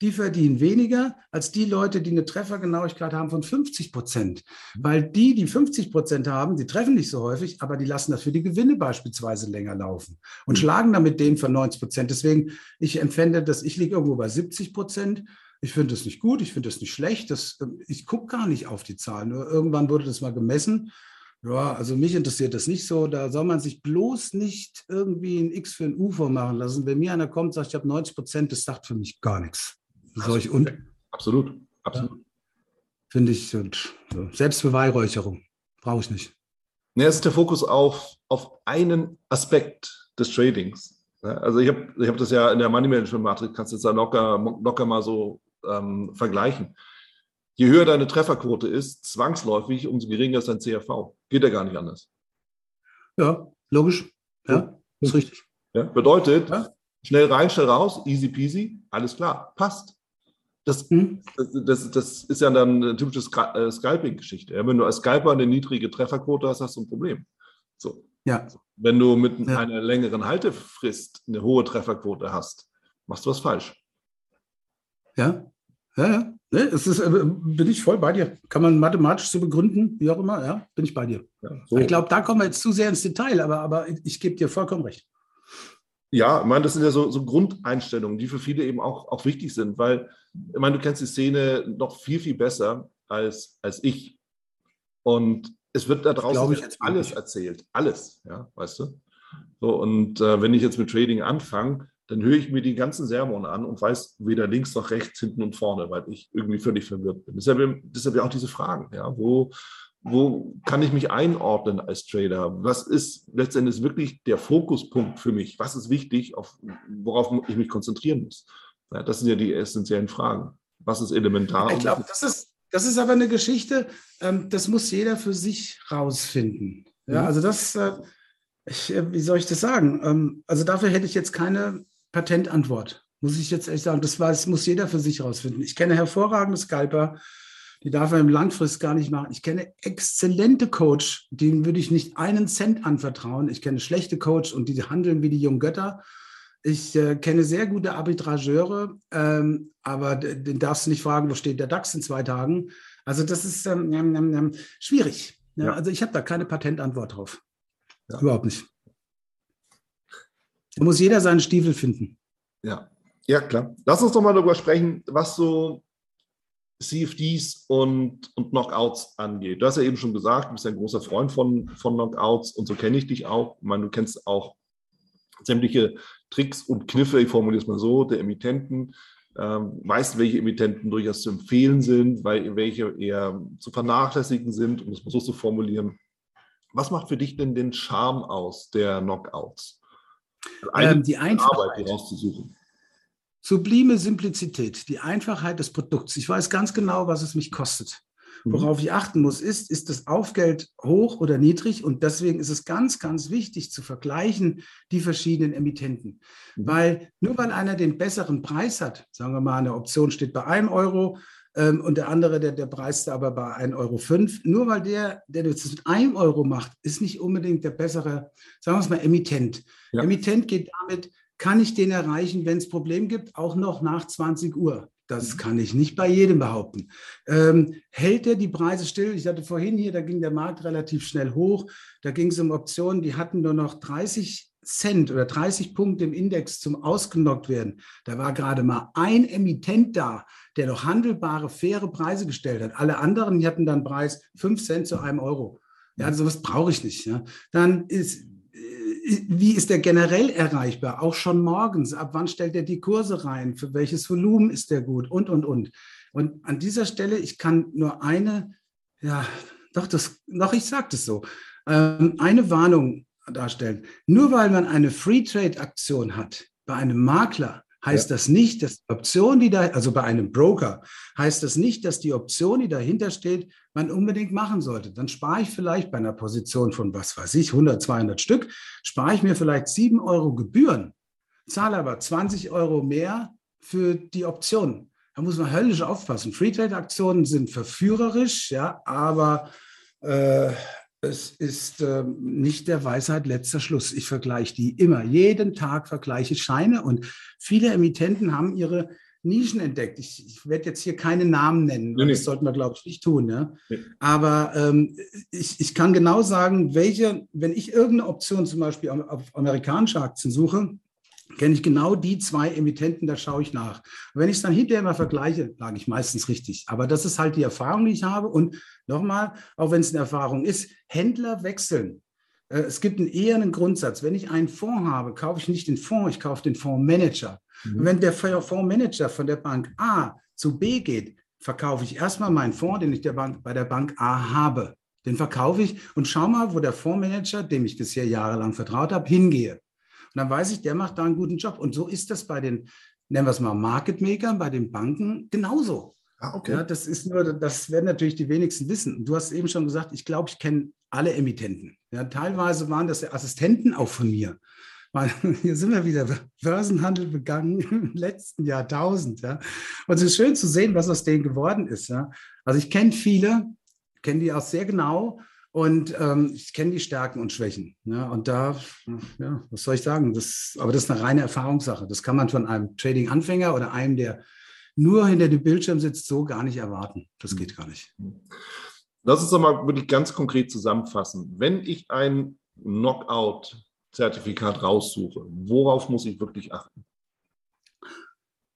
die verdienen weniger als die Leute, die eine Treffergenauigkeit haben von 50 Prozent. Weil die, die 50 Prozent haben, die treffen nicht so häufig, aber die lassen dafür die Gewinne beispielsweise länger laufen und mhm. schlagen damit den von 90 Prozent. Deswegen, ich empfände, dass ich liege irgendwo bei 70 Prozent. Ich finde das nicht gut, ich finde das nicht schlecht. Das, ähm, ich gucke gar nicht auf die Zahlen. Nur irgendwann wurde das mal gemessen. Ja, also mich interessiert das nicht so. Da soll man sich bloß nicht irgendwie ein X für ein U vormachen lassen. Wenn mir einer kommt und sagt, ich habe 90 Prozent, das sagt für mich gar nichts. Solch und absolut, absolut. Ja, Finde ich und. Selbstbeweihräucherung. brauche ich nicht. Es ist der Fokus auf, auf einen Aspekt des Tradings. Also ich habe ich hab das ja in der Money Management Matrix, kannst du jetzt da locker, locker mal so ähm, vergleichen. Je höher deine Trefferquote ist, zwangsläufig, umso geringer ist dein CRV. Geht ja gar nicht anders. Ja, logisch. Ja, ist richtig. Ja, bedeutet, ja. schnell rein, schnell raus, easy peasy, alles klar, passt. Das, hm. das, das, das, ist ja dann eine typische äh, Scalping-Geschichte. Ja, wenn du als Scalper eine niedrige Trefferquote hast, hast du ein Problem. So. Ja. Wenn du mit ja. einer längeren Haltefrist eine hohe Trefferquote hast, machst du was falsch. Ja, ja, ja. Nee, es ist, äh, bin ich voll bei dir. Kann man mathematisch so begründen, wie auch immer, ja, bin ich bei dir. Ja, so. Ich glaube, da kommen wir jetzt zu sehr ins Detail, aber, aber ich, ich gebe dir vollkommen recht. Ja, ich meine, das sind ja so, so, Grundeinstellungen, die für viele eben auch, auch wichtig sind, weil, ich meine, du kennst die Szene noch viel, viel besser als, als ich. Und es wird da draußen jetzt alles erzählt. Alles, ja, weißt du? So, und äh, wenn ich jetzt mit Trading anfange, dann höre ich mir die ganzen Sermon an und weiß weder links noch rechts, hinten und vorne, weil ich irgendwie völlig verwirrt bin. Deshalb, deshalb ja auch diese Fragen, ja, wo, wo kann ich mich einordnen als Trader? Was ist letztendlich wirklich der Fokuspunkt für mich? Was ist wichtig, auf, worauf ich mich konzentrieren muss? Ja, das sind ja die essentiellen Fragen. Was ist elementar? Ich glaube, das ist, das ist aber eine Geschichte, ähm, das muss jeder für sich rausfinden. Ja, mhm. also das, äh, ich, äh, wie soll ich das sagen? Ähm, also dafür hätte ich jetzt keine Patentantwort, muss ich jetzt echt sagen. Das, das muss jeder für sich rausfinden. Ich kenne hervorragende Scalper, die darf er im Langfrist gar nicht machen. Ich kenne exzellente Coach, denen würde ich nicht einen Cent anvertrauen. Ich kenne schlechte Coach und die handeln wie die jungen Götter. Ich äh, kenne sehr gute Arbitrageure, ähm, aber den darfst du nicht fragen, wo steht der DAX in zwei Tagen. Also das ist ähm, ähm, ähm, ähm schwierig. Ja, ja. Also ich habe da keine Patentantwort drauf. Ja. Überhaupt nicht. Da muss jeder seinen Stiefel finden. Ja, ja klar. Lass uns doch mal darüber sprechen, was so CFDs und, und Knockouts angeht. Du hast ja eben schon gesagt, du bist ein großer Freund von, von Knockouts und so kenne ich dich auch. Ich meine, du kennst auch sämtliche Tricks und Kniffe, ich formuliere es mal so, der Emittenten. Ähm, weißt, welche Emittenten durchaus zu empfehlen sind, weil welche eher zu vernachlässigen sind, um es mal so zu formulieren. Was macht für dich denn den Charme aus der Knockouts? Ähm, die Einfachheit. Sublime Simplizität, die Einfachheit des Produkts. Ich weiß ganz genau, was es mich kostet. Mhm. Worauf ich achten muss, ist, ist das Aufgeld hoch oder niedrig? Und deswegen ist es ganz, ganz wichtig zu vergleichen die verschiedenen Emittenten. Mhm. Weil nur weil einer den besseren Preis hat, sagen wir mal, eine Option steht bei einem Euro ähm, und der andere, der, der preist aber bei 1,05 Euro, nur weil der, der das mit einem Euro macht, ist nicht unbedingt der bessere, sagen wir es mal, Emittent. Ja. Emittent geht damit kann ich den erreichen, wenn es Problem gibt, auch noch nach 20 Uhr? Das mhm. kann ich nicht bei jedem behaupten. Ähm, hält er die Preise still? Ich hatte vorhin hier, da ging der Markt relativ schnell hoch. Da ging es um Optionen, die hatten nur noch 30 Cent oder 30 Punkte im Index zum Ausgenockt werden. Da war gerade mal ein Emittent da, der noch handelbare, faire Preise gestellt hat. Alle anderen, die hatten dann Preis 5 Cent zu einem Euro. Ja, sowas brauche ich nicht. Ja. Dann ist wie ist der generell erreichbar? Auch schon morgens. Ab wann stellt er die Kurse rein? Für welches Volumen ist der gut? Und, und, und. Und an dieser Stelle, ich kann nur eine, ja, doch, das, doch, ich sage das so, ähm, eine Warnung darstellen. Nur weil man eine Free Trade Aktion hat bei einem Makler, heißt ja. das nicht, dass die Option, die da, also bei einem Broker, heißt das nicht, dass die Option, die dahinter steht, man unbedingt machen sollte. Dann spare ich vielleicht bei einer Position von, was weiß ich, 100, 200 Stück, spare ich mir vielleicht 7 Euro Gebühren, zahle aber 20 Euro mehr für die Option. Da muss man höllisch aufpassen. Free-Trade-Aktionen sind verführerisch, ja, aber äh, es ist äh, nicht der Weisheit letzter Schluss. Ich vergleiche die immer. Jeden Tag vergleiche ich Scheine und viele Emittenten haben ihre Nischen entdeckt. Ich, ich werde jetzt hier keine Namen nennen, nee, das sollten wir, glaube ich, nicht tun. Ja? Nee. Aber ähm, ich, ich kann genau sagen, welche, wenn ich irgendeine Option zum Beispiel auf amerikanische Aktien suche, kenne ich genau die zwei Emittenten, da schaue ich nach. Und wenn ich es dann hinterher mal vergleiche, lag ich meistens richtig. Aber das ist halt die Erfahrung, die ich habe. Und nochmal, auch wenn es eine Erfahrung ist, Händler wechseln. Äh, es gibt einen, eher einen Grundsatz. Wenn ich einen Fonds habe, kaufe ich nicht den Fonds, ich kaufe den Fondsmanager. Mhm. Und wenn der Fondsmanager von der Bank A zu B geht, verkaufe ich erstmal meinen Fonds, den ich der Bank, bei der Bank A habe. Den verkaufe ich und schau mal, wo der Fondsmanager, dem ich bisher jahrelang vertraut habe, hingehe. Und dann weiß ich, der macht da einen guten Job. Und so ist das bei den, nennen wir es mal, Market Makern, bei den Banken genauso. Ah, okay. Ja, das ist nur, das werden natürlich die wenigsten wissen. Du hast eben schon gesagt, ich glaube, ich kenne alle Emittenten. Ja, teilweise waren das Assistenten auch von mir. Hier sind wir wieder Börsenhandel begangen im letzten Jahrtausend. Ja. Und es ist schön zu sehen, was aus denen geworden ist. Ja. Also ich kenne viele, kenne die auch sehr genau und ähm, ich kenne die Stärken und Schwächen. Ja. Und da, ja, was soll ich sagen? Das, aber das ist eine reine Erfahrungssache. Das kann man von einem Trading-Anfänger oder einem, der nur hinter dem Bildschirm sitzt, so gar nicht erwarten. Das geht gar nicht. Lass uns doch mal wirklich ganz konkret zusammenfassen. Wenn ich ein Knockout-Zertifikat raussuche, worauf muss ich wirklich achten?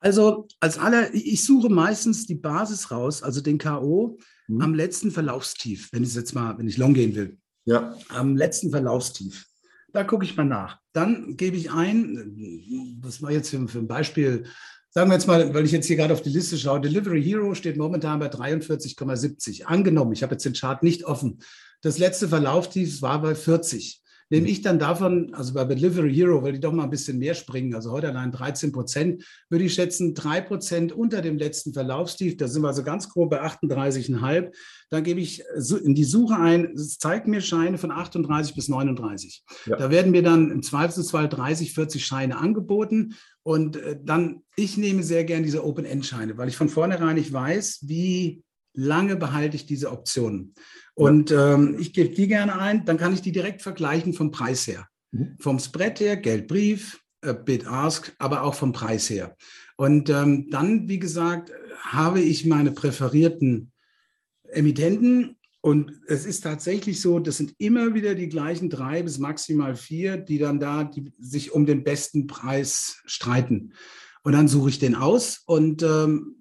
Also als aller, ich suche meistens die Basis raus, also den K.O. Hm. am letzten Verlaufstief, wenn ich jetzt mal, wenn ich long gehen will. Ja. Am letzten Verlaufstief. Da gucke ich mal nach. Dann gebe ich ein, das war jetzt für, für ein Beispiel, sagen wir jetzt mal, weil ich jetzt hier gerade auf die Liste schaue, Delivery Hero steht momentan bei 43,70. Angenommen, ich habe jetzt den Chart nicht offen. Das letzte Verlauftief war bei 40 nehme mhm. ich dann davon, also bei Delivery Hero, weil die doch mal ein bisschen mehr springen, also heute allein 13 Prozent, würde ich schätzen, drei Prozent unter dem letzten Verlaufstief, da sind wir also ganz grob bei 38,5. Dann gebe ich in die Suche ein, es zeigt mir Scheine von 38 bis 39. Ja. Da werden mir dann im Zweifelsfall 30, 40 Scheine angeboten. Und äh, dann, ich nehme sehr gern diese Open-End-Scheine, weil ich von vornherein nicht weiß, wie lange behalte ich diese Optionen. Und ähm, ich gebe die gerne ein, dann kann ich die direkt vergleichen vom Preis her. Mhm. Vom Spread her, Geldbrief, äh, Bid-Ask, aber auch vom Preis her. Und ähm, dann, wie gesagt, habe ich meine präferierten Emittenten. Und es ist tatsächlich so, das sind immer wieder die gleichen drei bis maximal vier, die dann da die sich um den besten Preis streiten. Und dann suche ich den aus und ähm,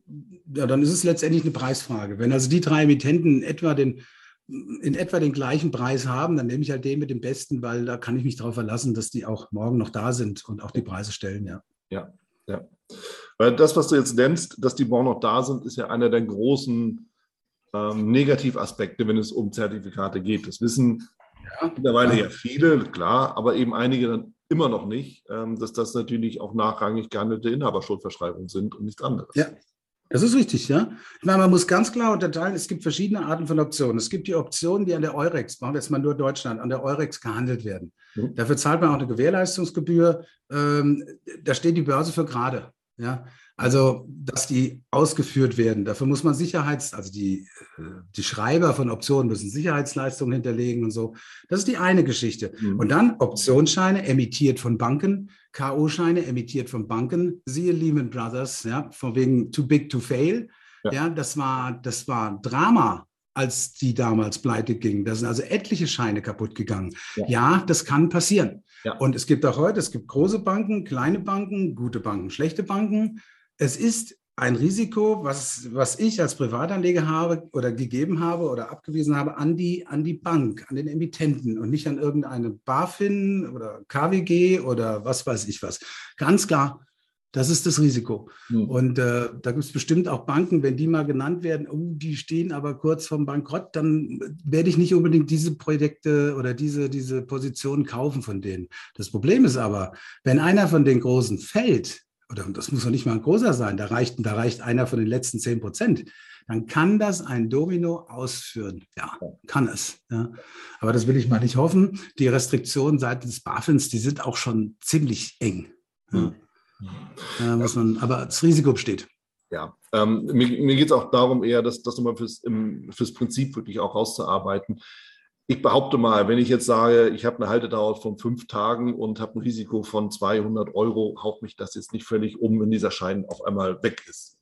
ja, dann ist es letztendlich eine Preisfrage. Wenn also die drei Emittenten etwa den in etwa den gleichen Preis haben, dann nehme ich halt den mit dem besten, weil da kann ich mich darauf verlassen, dass die auch morgen noch da sind und auch die Preise stellen, ja. Ja, ja. Weil das, was du jetzt nennst, dass die morgen noch da sind, ist ja einer der großen ähm, Negativaspekte, wenn es um Zertifikate geht. Das wissen ja, mittlerweile ja. ja viele, klar, aber eben einige dann immer noch nicht, ähm, dass das natürlich auch nachrangig gehandelte Inhaberschuldverschreibungen sind und nichts anderes. Ja, das ist richtig, ja. Ich meine, man muss ganz klar unterteilen, es gibt verschiedene Arten von Optionen. Es gibt die Optionen, die an der Eurex, machen wir jetzt mal nur Deutschland, an der Eurex gehandelt werden. Mhm. Dafür zahlt man auch eine Gewährleistungsgebühr. Ähm, da steht die Börse für gerade. Ja, also, dass die ausgeführt werden. Dafür muss man Sicherheits, also die, äh, die Schreiber von Optionen müssen Sicherheitsleistungen hinterlegen und so. Das ist die eine Geschichte. Mhm. Und dann Optionsscheine emittiert von Banken, K.O.-Scheine emittiert von Banken, siehe Lehman Brothers, ja, von wegen too big to fail. Ja, ja das war, das war Drama, als die damals pleite gingen. Da sind also etliche Scheine kaputt gegangen. Ja, ja das kann passieren. Ja. Und es gibt auch heute, es gibt große Banken, kleine Banken, gute Banken, schlechte Banken es ist ein Risiko, was, was ich als Privatanleger habe oder gegeben habe oder abgewiesen habe an die, an die Bank, an den Emittenten und nicht an irgendeine BaFin oder KWG oder was weiß ich was. Ganz klar, das ist das Risiko. Hm. Und äh, da gibt es bestimmt auch Banken, wenn die mal genannt werden, oh, die stehen aber kurz vom Bankrott, dann werde ich nicht unbedingt diese Projekte oder diese, diese Positionen kaufen von denen. Das Problem ist aber, wenn einer von den Großen fällt, oder das muss noch nicht mal ein großer sein, da reicht, da reicht einer von den letzten 10 Prozent, dann kann das ein Domino ausführen. Ja, kann es. Ja. Aber das will ich mal nicht hoffen. Die Restriktionen seitens des BaFins, die sind auch schon ziemlich eng. Ja. Da muss man, aber das Risiko besteht. Ja, ähm, mir, mir geht es auch darum, eher das, das nochmal fürs, im, fürs Prinzip wirklich auch rauszuarbeiten ich behaupte mal, wenn ich jetzt sage, ich habe eine Haltedauer von fünf Tagen und habe ein Risiko von 200 Euro, haut mich das jetzt nicht völlig um, wenn dieser Schein auf einmal weg ist.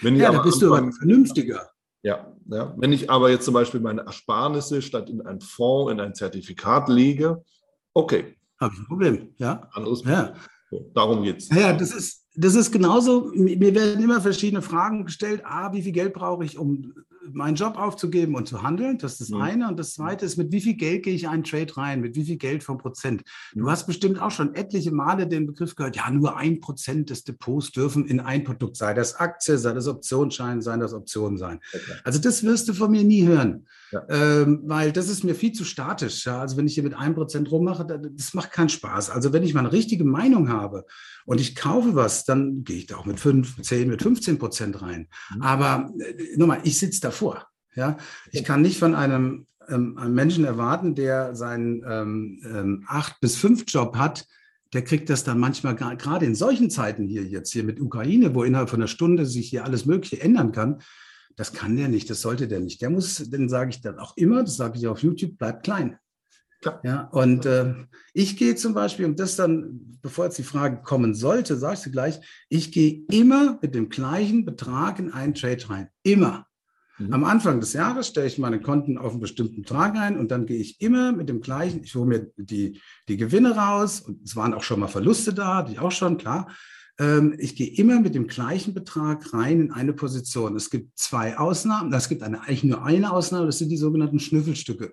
Wenn ja, da bist anfange, du vernünftiger. Ja, ja, wenn ich aber jetzt zum Beispiel meine Ersparnisse statt in einen Fonds, in ein Zertifikat lege, okay. Habe ich ein Problem, ja. Anderes ja. So, darum geht es. Ja, das ist, das ist genauso, mir werden immer verschiedene Fragen gestellt. A, wie viel Geld brauche ich, um meinen Job aufzugeben und zu handeln? Das ist das mhm. eine. Und das zweite ist, mit wie viel Geld gehe ich in einen Trade rein? Mit wie viel Geld vom Prozent? Du mhm. hast bestimmt auch schon etliche Male den Begriff gehört, ja, nur ein Prozent des Depots dürfen in ein Produkt sein. Das Aktie, sei das Optionsschein, sei das Optionen sein. Okay. Also das wirst du von mir nie hören. Ja. Ähm, weil das ist mir viel zu statisch. Ja? Also wenn ich hier mit einem Prozent rummache, das macht keinen Spaß. Also wenn ich mal eine richtige Meinung habe und ich kaufe was, dann gehe ich da auch mit 5, 10, mit 15 Prozent rein. Mhm. Aber äh, nochmal, ich sitze davor. Ja? Ich kann nicht von einem, ähm, einem Menschen erwarten, der seinen ähm, ähm, 8 bis 5 Job hat, der kriegt das dann manchmal gerade in solchen Zeiten hier jetzt hier mit Ukraine, wo innerhalb von einer Stunde sich hier alles Mögliche ändern kann. Das kann der nicht, das sollte der nicht. Der muss, dann sage ich dann auch immer, das sage ich auf YouTube, bleibt klein. Klar. Ja, und äh, ich gehe zum Beispiel, und das dann, bevor jetzt die Frage kommen sollte, sage ich sie gleich, ich gehe immer mit dem gleichen Betrag in einen Trade rein. Immer. Mhm. Am Anfang des Jahres stelle ich meine Konten auf einen bestimmten Betrag ein und dann gehe ich immer mit dem gleichen, ich hole mir die, die Gewinne raus und es waren auch schon mal Verluste da, die auch schon, klar. Ähm, ich gehe immer mit dem gleichen Betrag rein in eine Position. Es gibt zwei Ausnahmen, es gibt eine, eigentlich nur eine Ausnahme, das sind die sogenannten Schnüffelstücke.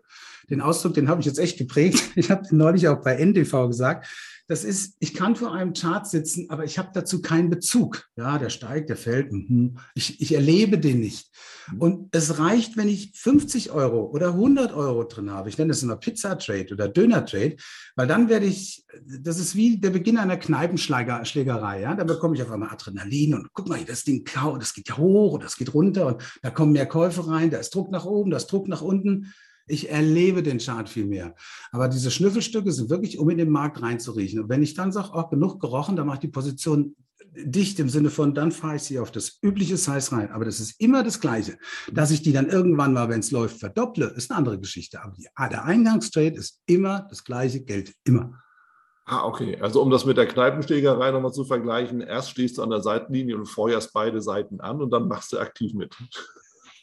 Den Ausdruck, den habe ich jetzt echt geprägt. Ich habe den neulich auch bei NTV gesagt das ist, ich kann vor einem Chart sitzen, aber ich habe dazu keinen Bezug. Ja, der steigt, der fällt. Mhm. Ich, ich erlebe den nicht. Mhm. Und es reicht, wenn ich 50 Euro oder 100 Euro drin habe. Ich nenne es immer Pizza-Trade oder Döner-Trade, weil dann werde ich, das ist wie der Beginn einer Kneipenschlägerei. Ja? Da bekomme ich auf einmal Adrenalin und guck mal, das Ding, das geht ja hoch und das geht runter und da kommen mehr Käufe rein, da ist Druck nach oben, da ist Druck nach unten. Ich erlebe den Chart viel mehr. Aber diese Schnüffelstücke sind wirklich, um in den Markt reinzuriechen. Und wenn ich dann sage, auch genug gerochen, dann mache ich die Position dicht im Sinne von, dann fahre ich sie auf das übliche Size rein. Aber das ist immer das Gleiche. Dass ich die dann irgendwann mal, wenn es läuft, verdopple, ist eine andere Geschichte. Aber die, ah, der Eingangstrade ist immer das gleiche Geld. Immer. Ah, okay. Also um das mit der Kneipenstegerei nochmal zu vergleichen, erst stehst du an der Seitenlinie und feuerst beide Seiten an und dann machst du aktiv mit.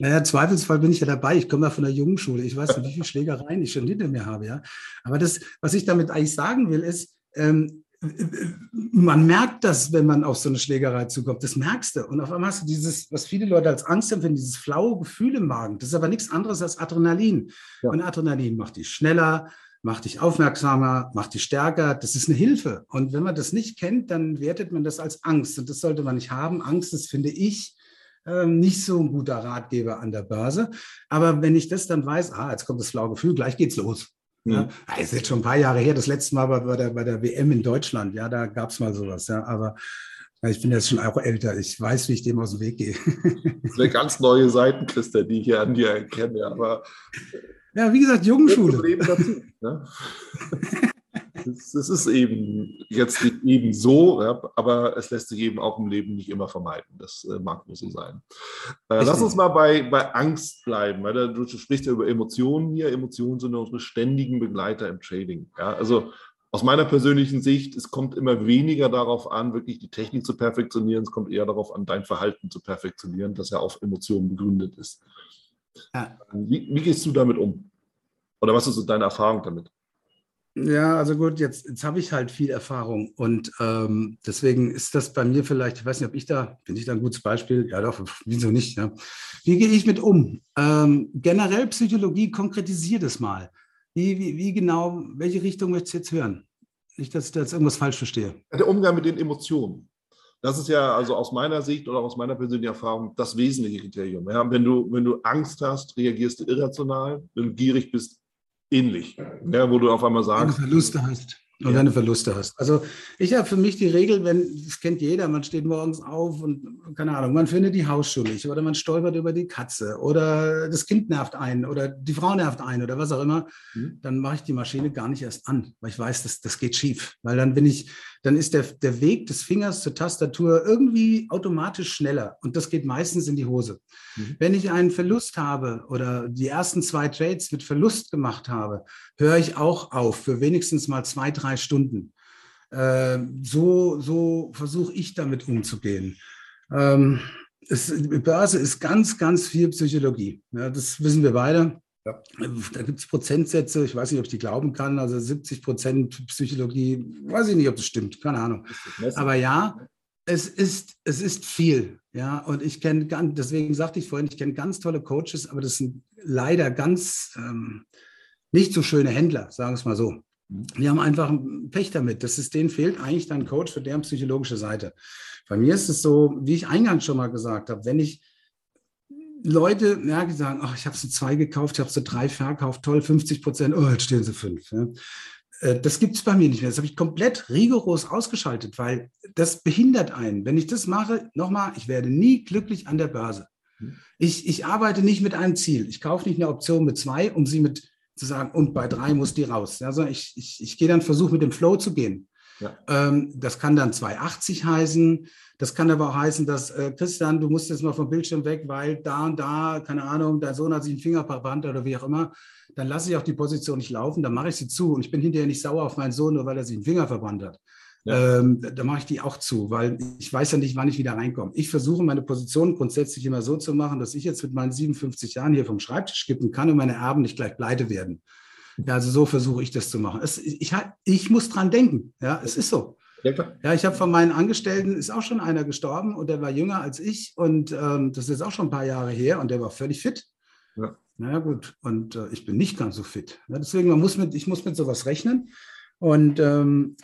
Naja, Zweifelsfall bin ich ja dabei. Ich komme ja von der Jungschule. Ich weiß nicht, wie viele Schlägereien ich schon hinter mir habe. Ja? Aber das, was ich damit eigentlich sagen will, ist, ähm, man merkt das, wenn man auf so eine Schlägerei zukommt. Das merkst du. Und auf einmal hast du dieses, was viele Leute als Angst empfinden, dieses flaue Gefühl im Magen. Das ist aber nichts anderes als Adrenalin. Ja. Und Adrenalin macht dich schneller, macht dich aufmerksamer, macht dich stärker. Das ist eine Hilfe. Und wenn man das nicht kennt, dann wertet man das als Angst. Und das sollte man nicht haben. Angst ist, finde ich, ähm, nicht so ein guter Ratgeber an der Börse. Aber wenn ich das dann weiß, ah, jetzt kommt das flaue Gefühl, gleich geht's los. Mhm. Ja, das ist jetzt schon ein paar Jahre her, das letzte Mal bei der, bei der WM in Deutschland, ja, da gab es mal sowas, ja, aber ich bin jetzt schon auch älter, ich weiß, wie ich dem aus dem Weg gehe. Eine ganz neue Seiten, Christa, die ich hier an dir erkenne, aber ja, wie gesagt, Jugendschule. Dazu, ne? Es, ist eben jetzt nicht eben so, ja, aber es lässt sich eben auch im Leben nicht immer vermeiden. Das äh, mag nur so sein. Äh, lass uns mal bei, bei Angst bleiben, weil du, du sprichst ja über Emotionen hier. Emotionen sind unsere ständigen Begleiter im Trading. Ja, also aus meiner persönlichen Sicht, es kommt immer weniger darauf an, wirklich die Technik zu perfektionieren. Es kommt eher darauf an, dein Verhalten zu perfektionieren, das ja auf Emotionen begründet ist. Ja. Wie, wie, gehst du damit um? Oder was ist so deine Erfahrung damit? Ja, also gut, jetzt, jetzt habe ich halt viel Erfahrung und ähm, deswegen ist das bei mir vielleicht, ich weiß nicht, ob ich da, bin ich da ein gutes Beispiel? Ja doch, wieso nicht? Ja. Wie gehe ich mit um? Ähm, generell Psychologie, konkretisiert es mal. Wie, wie, wie genau, welche Richtung möchtest du jetzt hören? Nicht, dass ich da jetzt irgendwas falsch verstehe. Der Umgang mit den Emotionen. Das ist ja also aus meiner Sicht oder aus meiner persönlichen Erfahrung das wesentliche Kriterium. Ja, wenn, du, wenn du Angst hast, reagierst du irrational. Wenn du gierig bist, ähnlich. Ja, wo du auf einmal sagst. Wenn du Verluste hast. Und wenn du Verluste hast. Also ich habe für mich die Regel, wenn, das kennt jeder, man steht morgens auf und, keine Ahnung, man findet die Hausschuhe nicht oder man stolpert über die Katze oder das Kind nervt ein oder die Frau nervt ein oder was auch immer, mhm. dann mache ich die Maschine gar nicht erst an, weil ich weiß, das, das geht schief. Weil dann bin ich, dann ist der, der Weg des Fingers zur Tastatur irgendwie automatisch schneller und das geht meistens in die Hose. Mhm. Wenn ich einen Verlust habe oder die ersten zwei Trades mit Verlust gemacht habe, höre ich auch auf für wenigstens mal zwei, drei Stunden. Äh, so so versuche ich damit umzugehen. Ähm, es, Börse ist ganz, ganz viel Psychologie. Ja, das wissen wir beide. Ja. Da gibt es Prozentsätze, ich weiß nicht, ob ich die glauben kann, also 70 Prozent Psychologie, weiß ich nicht, ob das stimmt, keine Ahnung. Aber ja, es ist, es ist viel. Ja, und ich kenne, deswegen sagte ich vorhin, ich kenne ganz tolle Coaches, aber das sind leider ganz ähm, nicht so schöne Händler, sagen wir es mal so. Mhm. Die haben einfach Pech damit. Das ist, denen fehlt eigentlich dann Coach für deren psychologische Seite. Bei mir ist es so, wie ich eingangs schon mal gesagt habe, wenn ich Leute, ja, die sagen, oh, ich habe sie zwei gekauft, ich habe sie drei verkauft, toll, 50 Prozent, oh, jetzt stehen sie fünf. Ja. Äh, das gibt es bei mir nicht mehr. Das habe ich komplett rigoros ausgeschaltet, weil das behindert einen. Wenn ich das mache, nochmal, ich werde nie glücklich an der Börse. Hm. Ich, ich arbeite nicht mit einem Ziel. Ich kaufe nicht eine Option mit zwei, um sie mit zu sagen, und bei drei muss die raus. Also ich, ich, ich gehe dann, versuche mit dem Flow zu gehen. Ja. Ähm, das kann dann 280 heißen. Das kann aber auch heißen, dass, äh, Christian, du musst jetzt mal vom Bildschirm weg, weil da und da, keine Ahnung, dein Sohn hat sich einen Finger verbannt oder wie auch immer. Dann lasse ich auch die Position nicht laufen, dann mache ich sie zu. Und ich bin hinterher nicht sauer auf meinen Sohn, nur weil er sich einen Finger verbannt hat. Ja. Ähm, da mache ich die auch zu, weil ich weiß ja nicht, wann ich wieder reinkomme. Ich versuche meine Position grundsätzlich immer so zu machen, dass ich jetzt mit meinen 57 Jahren hier vom Schreibtisch kippen kann und meine Erben nicht gleich pleite werden. Ja, also so versuche ich das zu machen. Es, ich, ich muss dran denken. Ja, es ist so. Ja, ich habe von meinen Angestellten, ist auch schon einer gestorben und der war jünger als ich und ähm, das ist jetzt auch schon ein paar Jahre her und der war völlig fit. Ja. Na gut, und äh, ich bin nicht ganz so fit. Ja, deswegen, man muss mit, ich muss mit sowas rechnen. Und ähm,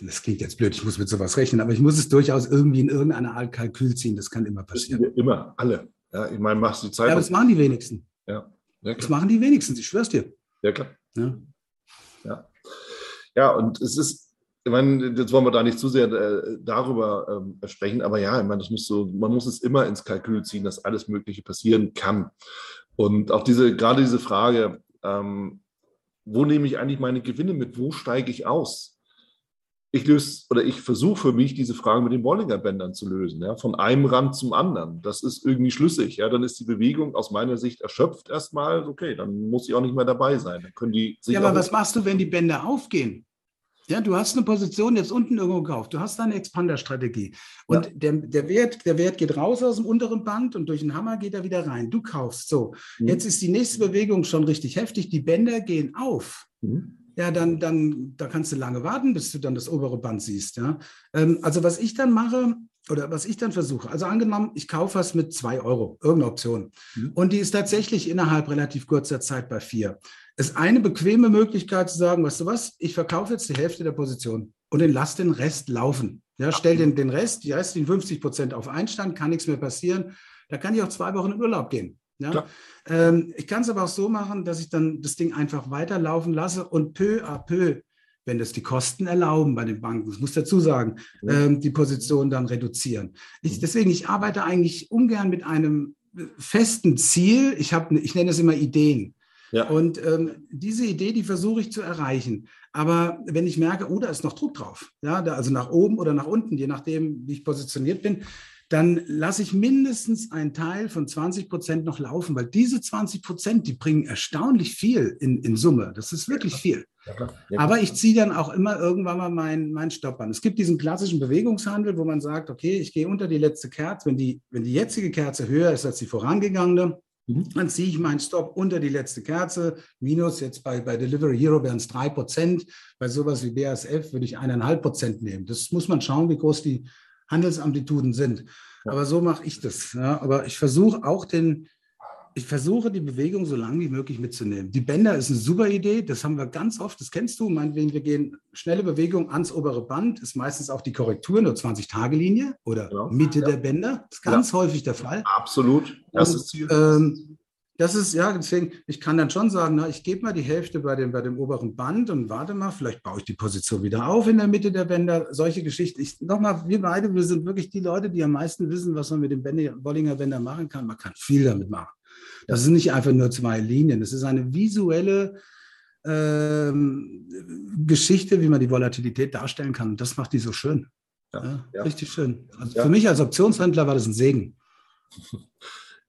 das klingt jetzt blöd, ich muss mit sowas rechnen, aber ich muss es durchaus irgendwie in irgendeine Art Kalkül ziehen. Das kann immer passieren. Immer, alle. Ja, ich meine, machst du die Zeit. Ja, das machen die wenigsten. Ja. ja das machen die wenigsten, ich schwör's dir. Ja, klar. Ja. Ja. ja, und es ist, ich meine, jetzt wollen wir da nicht zu sehr äh, darüber ähm, sprechen, aber ja, ich meine, das muss so, man muss es immer ins Kalkül ziehen, dass alles Mögliche passieren kann. Und auch diese, gerade diese Frage, ähm, wo nehme ich eigentlich meine Gewinne mit? Wo steige ich aus? ich löse oder ich versuche für mich diese Frage mit den Bollinger-Bändern zu lösen, ja, von einem Rand zum anderen. Das ist irgendwie schlüssig. Ja, dann ist die Bewegung aus meiner Sicht erschöpft erstmal. Okay, dann muss ich auch nicht mehr dabei sein. Dann können die ja, aber was machst du, wenn die Bänder aufgehen? Ja, du hast eine Position jetzt unten irgendwo gekauft. Du hast eine Expander-Strategie. Und ja. der, der, Wert, der Wert geht raus aus dem unteren Band und durch den Hammer geht er wieder rein. Du kaufst so. Mhm. Jetzt ist die nächste Bewegung schon richtig heftig. Die Bänder gehen auf. Mhm ja, dann, dann da kannst du lange warten, bis du dann das obere Band siehst. Ja? Ähm, also was ich dann mache oder was ich dann versuche, also angenommen, ich kaufe was mit zwei Euro, irgendeine Option, mhm. und die ist tatsächlich innerhalb relativ kurzer Zeit bei vier. Ist eine bequeme Möglichkeit zu sagen, weißt du was, ich verkaufe jetzt die Hälfte der Position und den lass den Rest laufen. Ja, stell den, den Rest, die restlichen 50 Prozent auf Einstand, kann nichts mehr passieren. Da kann ich auch zwei Wochen in Urlaub gehen. Ja? Ähm, ich kann es aber auch so machen, dass ich dann das Ding einfach weiterlaufen lasse und peu à peu, wenn das die Kosten erlauben bei den Banken, das muss dazu sagen, ja. ähm, die Position dann reduzieren. Ich, mhm. deswegen, ich arbeite eigentlich ungern mit einem festen Ziel. Ich, hab, ich nenne es immer Ideen. Ja. Und ähm, diese Idee, die versuche ich zu erreichen. Aber wenn ich merke, oh, da ist noch Druck drauf, ja, da, also nach oben oder nach unten, je nachdem, wie ich positioniert bin, dann lasse ich mindestens einen Teil von 20 Prozent noch laufen, weil diese 20 Prozent, die bringen erstaunlich viel in, in Summe. Das ist wirklich viel. Aber ich ziehe dann auch immer irgendwann mal meinen mein Stopp an. Es gibt diesen klassischen Bewegungshandel, wo man sagt, okay, ich gehe unter die letzte Kerze. Wenn die, wenn die jetzige Kerze höher ist als die vorangegangene, mhm. dann ziehe ich meinen Stop unter die letzte Kerze. Minus jetzt bei, bei Delivery Hero wären es 3 Prozent. Bei sowas wie BASF würde ich 1,5 Prozent nehmen. Das muss man schauen, wie groß die Handelsamplituden sind. Ja. Aber so mache ich das. Ja. Aber ich versuche auch den, ich versuche die Bewegung so lange wie möglich mitzunehmen. Die Bänder ist eine super Idee, das haben wir ganz oft, das kennst du, meinetwegen, wir gehen schnelle Bewegung ans obere Band, ist meistens auch die Korrektur, nur 20-Tage-Linie oder ja, Mitte ja. der Bänder, das ist ganz ja. häufig der Fall. Absolut, das ist Ziel. Ähm, das ist, ja, deswegen, ich kann dann schon sagen, na, ich gebe mal die Hälfte bei dem, bei dem oberen Band und warte mal, vielleicht baue ich die Position wieder auf in der Mitte der Bänder. Solche Geschichten. Ich, nochmal, wir beide, wir sind wirklich die Leute, die am meisten wissen, was man mit dem Bollinger Bänder machen kann. Man kann viel damit machen. Das sind nicht einfach nur zwei Linien. Das ist eine visuelle ähm, Geschichte, wie man die Volatilität darstellen kann. Und das macht die so schön. Ja, ja, Richtig schön. Also für mich als Optionshändler war das ein Segen.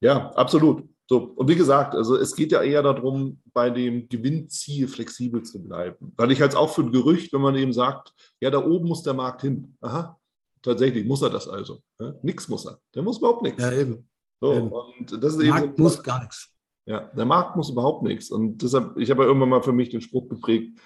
Ja, absolut. So, und wie gesagt, also es geht ja eher darum, bei dem Gewinnziel flexibel zu bleiben. Weil ich halt auch für ein Gerücht, wenn man eben sagt, ja, da oben muss der Markt hin. Aha, tatsächlich muss er das also. Ja, nix muss er. Der muss überhaupt nichts. Ja, eben. So, eben. Und das ist der Markt muss gar nichts. Ja, der Markt muss überhaupt nichts. Und deshalb, ich habe ja irgendwann mal für mich den Spruch geprägt,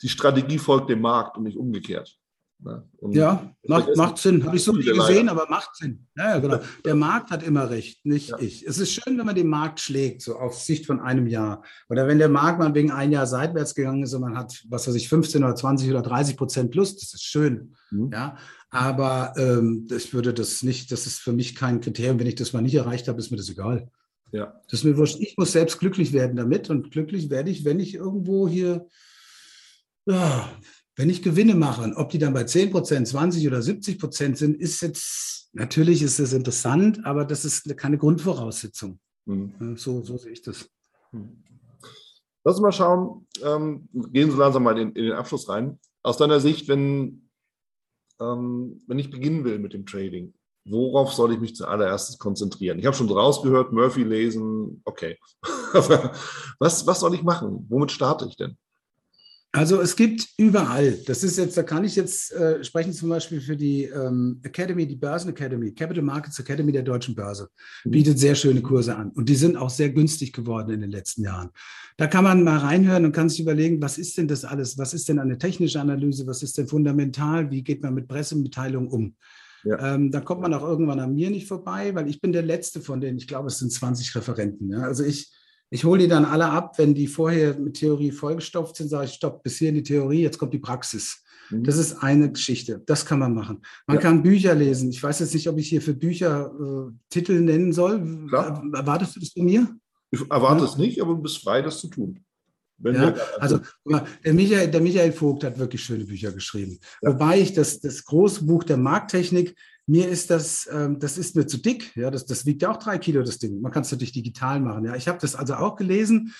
die Strategie folgt dem Markt und nicht umgekehrt. Ne? ja, macht, macht Sinn. Habe ich so nie gesehen, aber macht Sinn. Ja, genau. Der Markt hat immer recht, nicht ja. ich. Es ist schön, wenn man den Markt schlägt, so auf Sicht von einem Jahr. Oder wenn der Markt mal wegen ein Jahr seitwärts gegangen ist und man hat, was weiß ich, 15 oder 20 oder 30 Prozent plus, das ist schön. Mhm. Ja, aber ähm, ich würde das nicht, das ist für mich kein Kriterium. Wenn ich das mal nicht erreicht habe, ist mir das egal. Ja. Das ist mir wurscht. Ich muss selbst glücklich werden damit und glücklich werde ich, wenn ich irgendwo hier ja, wenn ich Gewinne mache, ob die dann bei 10 Prozent, 20 oder 70 Prozent sind, ist jetzt, natürlich ist das interessant, aber das ist keine Grundvoraussetzung. Mhm. So, so sehe ich das. Mhm. Lass uns mal schauen, ähm, gehen so langsam mal in, in, den Abschluss rein. Aus deiner Sicht, wenn, ähm, wenn ich beginnen will mit dem Trading, worauf soll ich mich zuallererst konzentrieren? Ich habe schon rausgehört, Murphy lesen, okay. was, was soll ich machen? Womit starte ich denn? Also es gibt überall, das ist jetzt, da kann ich jetzt äh, sprechen zum Beispiel für die ähm, Academy, die Börsen Academy, Capital Markets Academy der Deutschen Börse, mhm. bietet sehr schöne Kurse an und die sind auch sehr günstig geworden in den letzten Jahren. Da kann man mal reinhören und kann sich überlegen, was ist denn das alles? Was ist denn eine technische Analyse? Was ist denn fundamental? Wie geht man mit Pressemitteilungen um? Ja. Ähm, da kommt man auch irgendwann an mir nicht vorbei, weil ich bin der Letzte von denen, ich glaube, es sind 20 Referenten. Ja? Also ich ich hole die dann alle ab, wenn die vorher mit Theorie vollgestopft sind, sage ich, stopp, bis hier in die Theorie, jetzt kommt die Praxis. Mhm. Das ist eine Geschichte. Das kann man machen. Man ja. kann Bücher lesen. Ich weiß jetzt nicht, ob ich hier für Bücher äh, Titel nennen soll. Klar. Erwartest du das von mir? Ich erwarte ja. es nicht, aber du bist frei, das zu tun. Ja, also der Michael, der Michael Vogt hat wirklich schöne Bücher geschrieben. Ja. Wobei ich das, das große Buch der Markttechnik, mir ist das, ähm, das ist mir zu dick. Ja, das, das wiegt ja auch drei Kilo, das Ding. Man kann es natürlich digital machen. Ja, ich habe das also auch gelesen.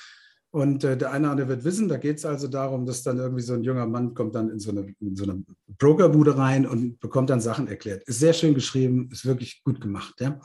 Und äh, der eine oder andere wird wissen, da geht es also darum, dass dann irgendwie so ein junger Mann kommt dann in so eine, in so eine Brokerbude rein und bekommt dann Sachen erklärt. Ist sehr schön geschrieben, ist wirklich gut gemacht. Ja.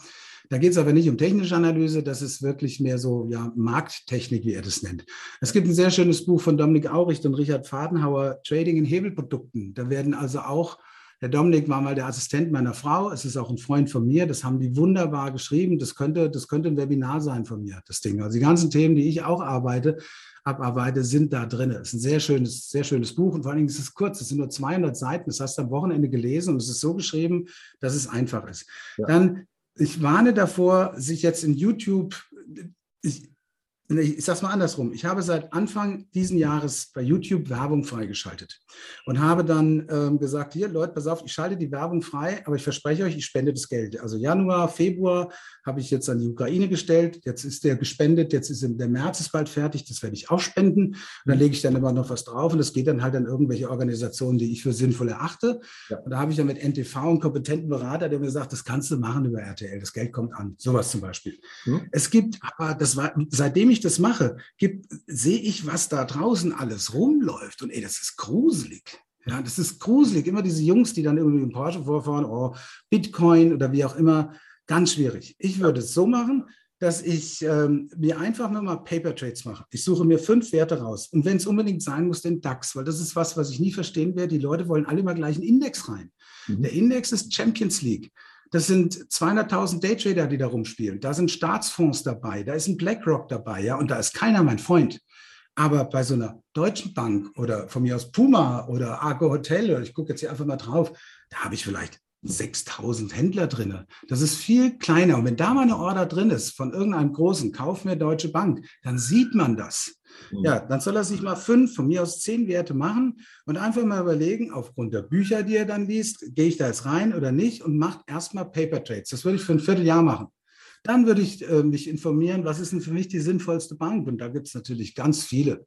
Da geht es aber nicht um technische Analyse, das ist wirklich mehr so ja, Markttechnik, wie er das nennt. Es gibt ein sehr schönes Buch von Dominik Auricht und Richard Fadenhauer, Trading in Hebelprodukten. Da werden also auch der Dominik war mal der Assistent meiner Frau. Es ist auch ein Freund von mir. Das haben die wunderbar geschrieben. Das könnte, das könnte ein Webinar sein von mir, das Ding. Also die ganzen Themen, die ich auch arbeite, abarbeite, sind da drin. Es ist ein sehr schönes, sehr schönes Buch und vor allen Dingen ist es kurz. Es sind nur 200 Seiten. Das hast du am Wochenende gelesen und es ist so geschrieben, dass es einfach ist. Ja. Dann, ich warne davor, sich jetzt in YouTube, ich, ich sage es mal andersrum. Ich habe seit Anfang diesen Jahres bei YouTube Werbung freigeschaltet und habe dann ähm, gesagt, hier Leute, pass auf, ich schalte die Werbung frei, aber ich verspreche euch, ich spende das Geld. Also Januar, Februar habe ich jetzt an die Ukraine gestellt, jetzt ist der gespendet, jetzt ist der März ist bald fertig, das werde ich auch spenden. Und dann lege ich dann immer noch was drauf und das geht dann halt an irgendwelche Organisationen, die ich für sinnvoll erachte. Ja. Und da habe ich dann mit NTV einen kompetenten Berater, der mir sagt, das kannst du machen über RTL, das Geld kommt an. Sowas zum Beispiel. Mhm. Es gibt aber, das war, seitdem ich das mache, sehe ich, was da draußen alles rumläuft. Und ey, das ist gruselig. Ja, das ist gruselig. Immer diese Jungs, die dann irgendwie im Porsche vorfahren, oh, Bitcoin oder wie auch immer. Ganz schwierig. Ich würde es so machen, dass ich ähm, mir einfach nur mal Paper Trades mache. Ich suche mir fünf Werte raus. Und wenn es unbedingt sein muss, den DAX, weil das ist was, was ich nie verstehen werde. Die Leute wollen alle immer gleich einen Index rein. Mhm. Der Index ist Champions League. Das sind 200.000 Daytrader, die da rumspielen. Da sind Staatsfonds dabei. Da ist ein BlackRock dabei. Ja, und da ist keiner mein Freund. Aber bei so einer deutschen Bank oder von mir aus Puma oder Argo Hotel, oder ich gucke jetzt hier einfach mal drauf, da habe ich vielleicht 6000 Händler drin. Das ist viel kleiner. Und wenn da mal eine Order drin ist von irgendeinem großen, kauf mir Deutsche Bank, dann sieht man das. Mhm. Ja, dann soll er sich mal fünf, von mir aus zehn Werte machen und einfach mal überlegen, aufgrund der Bücher, die er dann liest, gehe ich da jetzt rein oder nicht und macht erstmal Paper Trades. Das würde ich für ein Vierteljahr machen. Dann würde ich äh, mich informieren, was ist denn für mich die sinnvollste Bank? Und da gibt es natürlich ganz viele.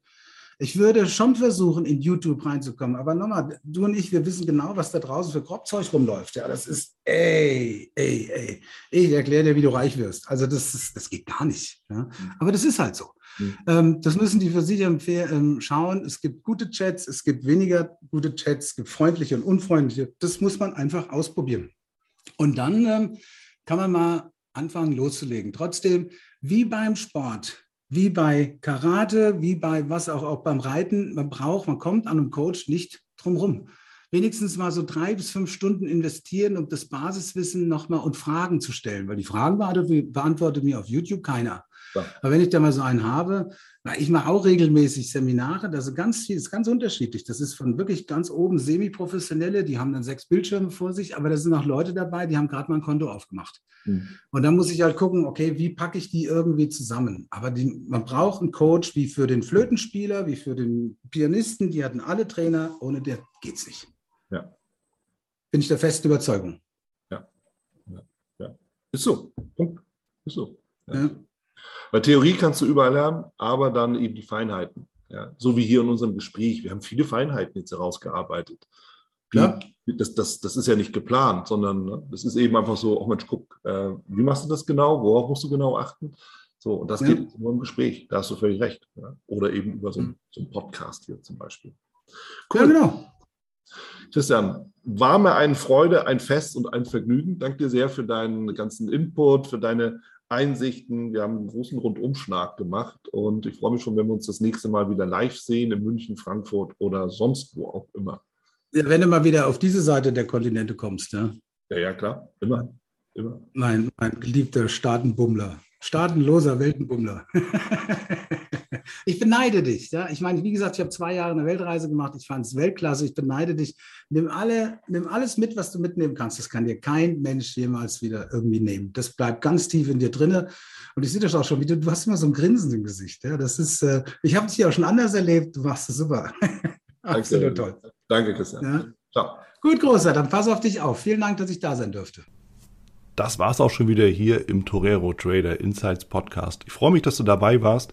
Ich würde schon versuchen, in YouTube reinzukommen. Aber nochmal, du und ich, wir wissen genau, was da draußen für Grobzeug rumläuft. Ja, das ist, ey, ey, ey. Ich erkläre dir, wie du reich wirst. Also das, ist, das geht gar nicht. Ja? Mhm. Aber das ist halt so. Mhm. Ähm, das müssen die für sich ähm, schauen. Es gibt gute Chats, es gibt weniger gute Chats, es gibt freundliche und unfreundliche. Das muss man einfach ausprobieren. Und dann ähm, kann man mal anfangen loszulegen. Trotzdem, wie beim Sport, wie bei Karate, wie bei was auch, auch beim Reiten, man braucht, man kommt an einem Coach nicht drum rum. Wenigstens mal so drei bis fünf Stunden investieren, um das Basiswissen nochmal und Fragen zu stellen, weil die Fragen beantwortet mir auf YouTube keiner. Ja. Aber wenn ich da mal so einen habe, ich mache auch regelmäßig Seminare, das ist ganz viel, ist ganz unterschiedlich. Das ist von wirklich ganz oben semi-professionelle, die haben dann sechs Bildschirme vor sich, aber da sind auch Leute dabei, die haben gerade mal ein Konto aufgemacht. Mhm. Und dann muss ich halt gucken, okay, wie packe ich die irgendwie zusammen? Aber die, man braucht einen Coach wie für den Flötenspieler, wie für den Pianisten, die hatten alle Trainer, ohne der geht es nicht. Ja. Bin ich der festen Überzeugung. Ja. ja. ja. Ist so. Punkt. Ist so. Ja. ja. Weil Theorie kannst du überall lernen, aber dann eben die Feinheiten. Ja, so wie hier in unserem Gespräch. Wir haben viele Feinheiten jetzt herausgearbeitet. Klar. Das, das, das ist ja nicht geplant, sondern ne, das ist eben einfach so, oh Mensch, guck, äh, wie machst du das genau? Worauf musst du genau achten? So, und das ja. geht nur im Gespräch. Da hast du völlig recht. Ja? Oder eben über so, mhm. so einen Podcast hier zum Beispiel. Cool. Ja, genau. Christian, war mir eine Freude, ein Fest und ein Vergnügen. Danke dir sehr für deinen ganzen Input, für deine Einsichten. Wir haben einen großen Rundumschlag gemacht und ich freue mich schon, wenn wir uns das nächste Mal wieder live sehen in München, Frankfurt oder sonst wo auch immer. Ja, wenn du mal wieder auf diese Seite der Kontinente kommst, ja. Ja, ja, klar. Immer. Immer. Mein, mein geliebter Staatenbummler. Staatenloser Weltenbummler. ich beneide dich. Ja? Ich meine, wie gesagt, ich habe zwei Jahre eine Weltreise gemacht. Ich fand es Weltklasse. Ich beneide dich. Nimm, alle, nimm alles mit, was du mitnehmen kannst. Das kann dir kein Mensch jemals wieder irgendwie nehmen. Das bleibt ganz tief in dir drin. Und ich sehe das auch schon, wie du, du hast immer so ein Grinsen im Gesicht. Ja? Das ist, äh, ich habe dich ja auch schon anders erlebt. Du machst es super. Absolut toll. Danke, Christian. Ja? Ciao. Gut, Großer, dann pass auf dich auf. Vielen Dank, dass ich da sein durfte das war es auch schon wieder hier im Torero Trader Insights Podcast. Ich freue mich, dass du dabei warst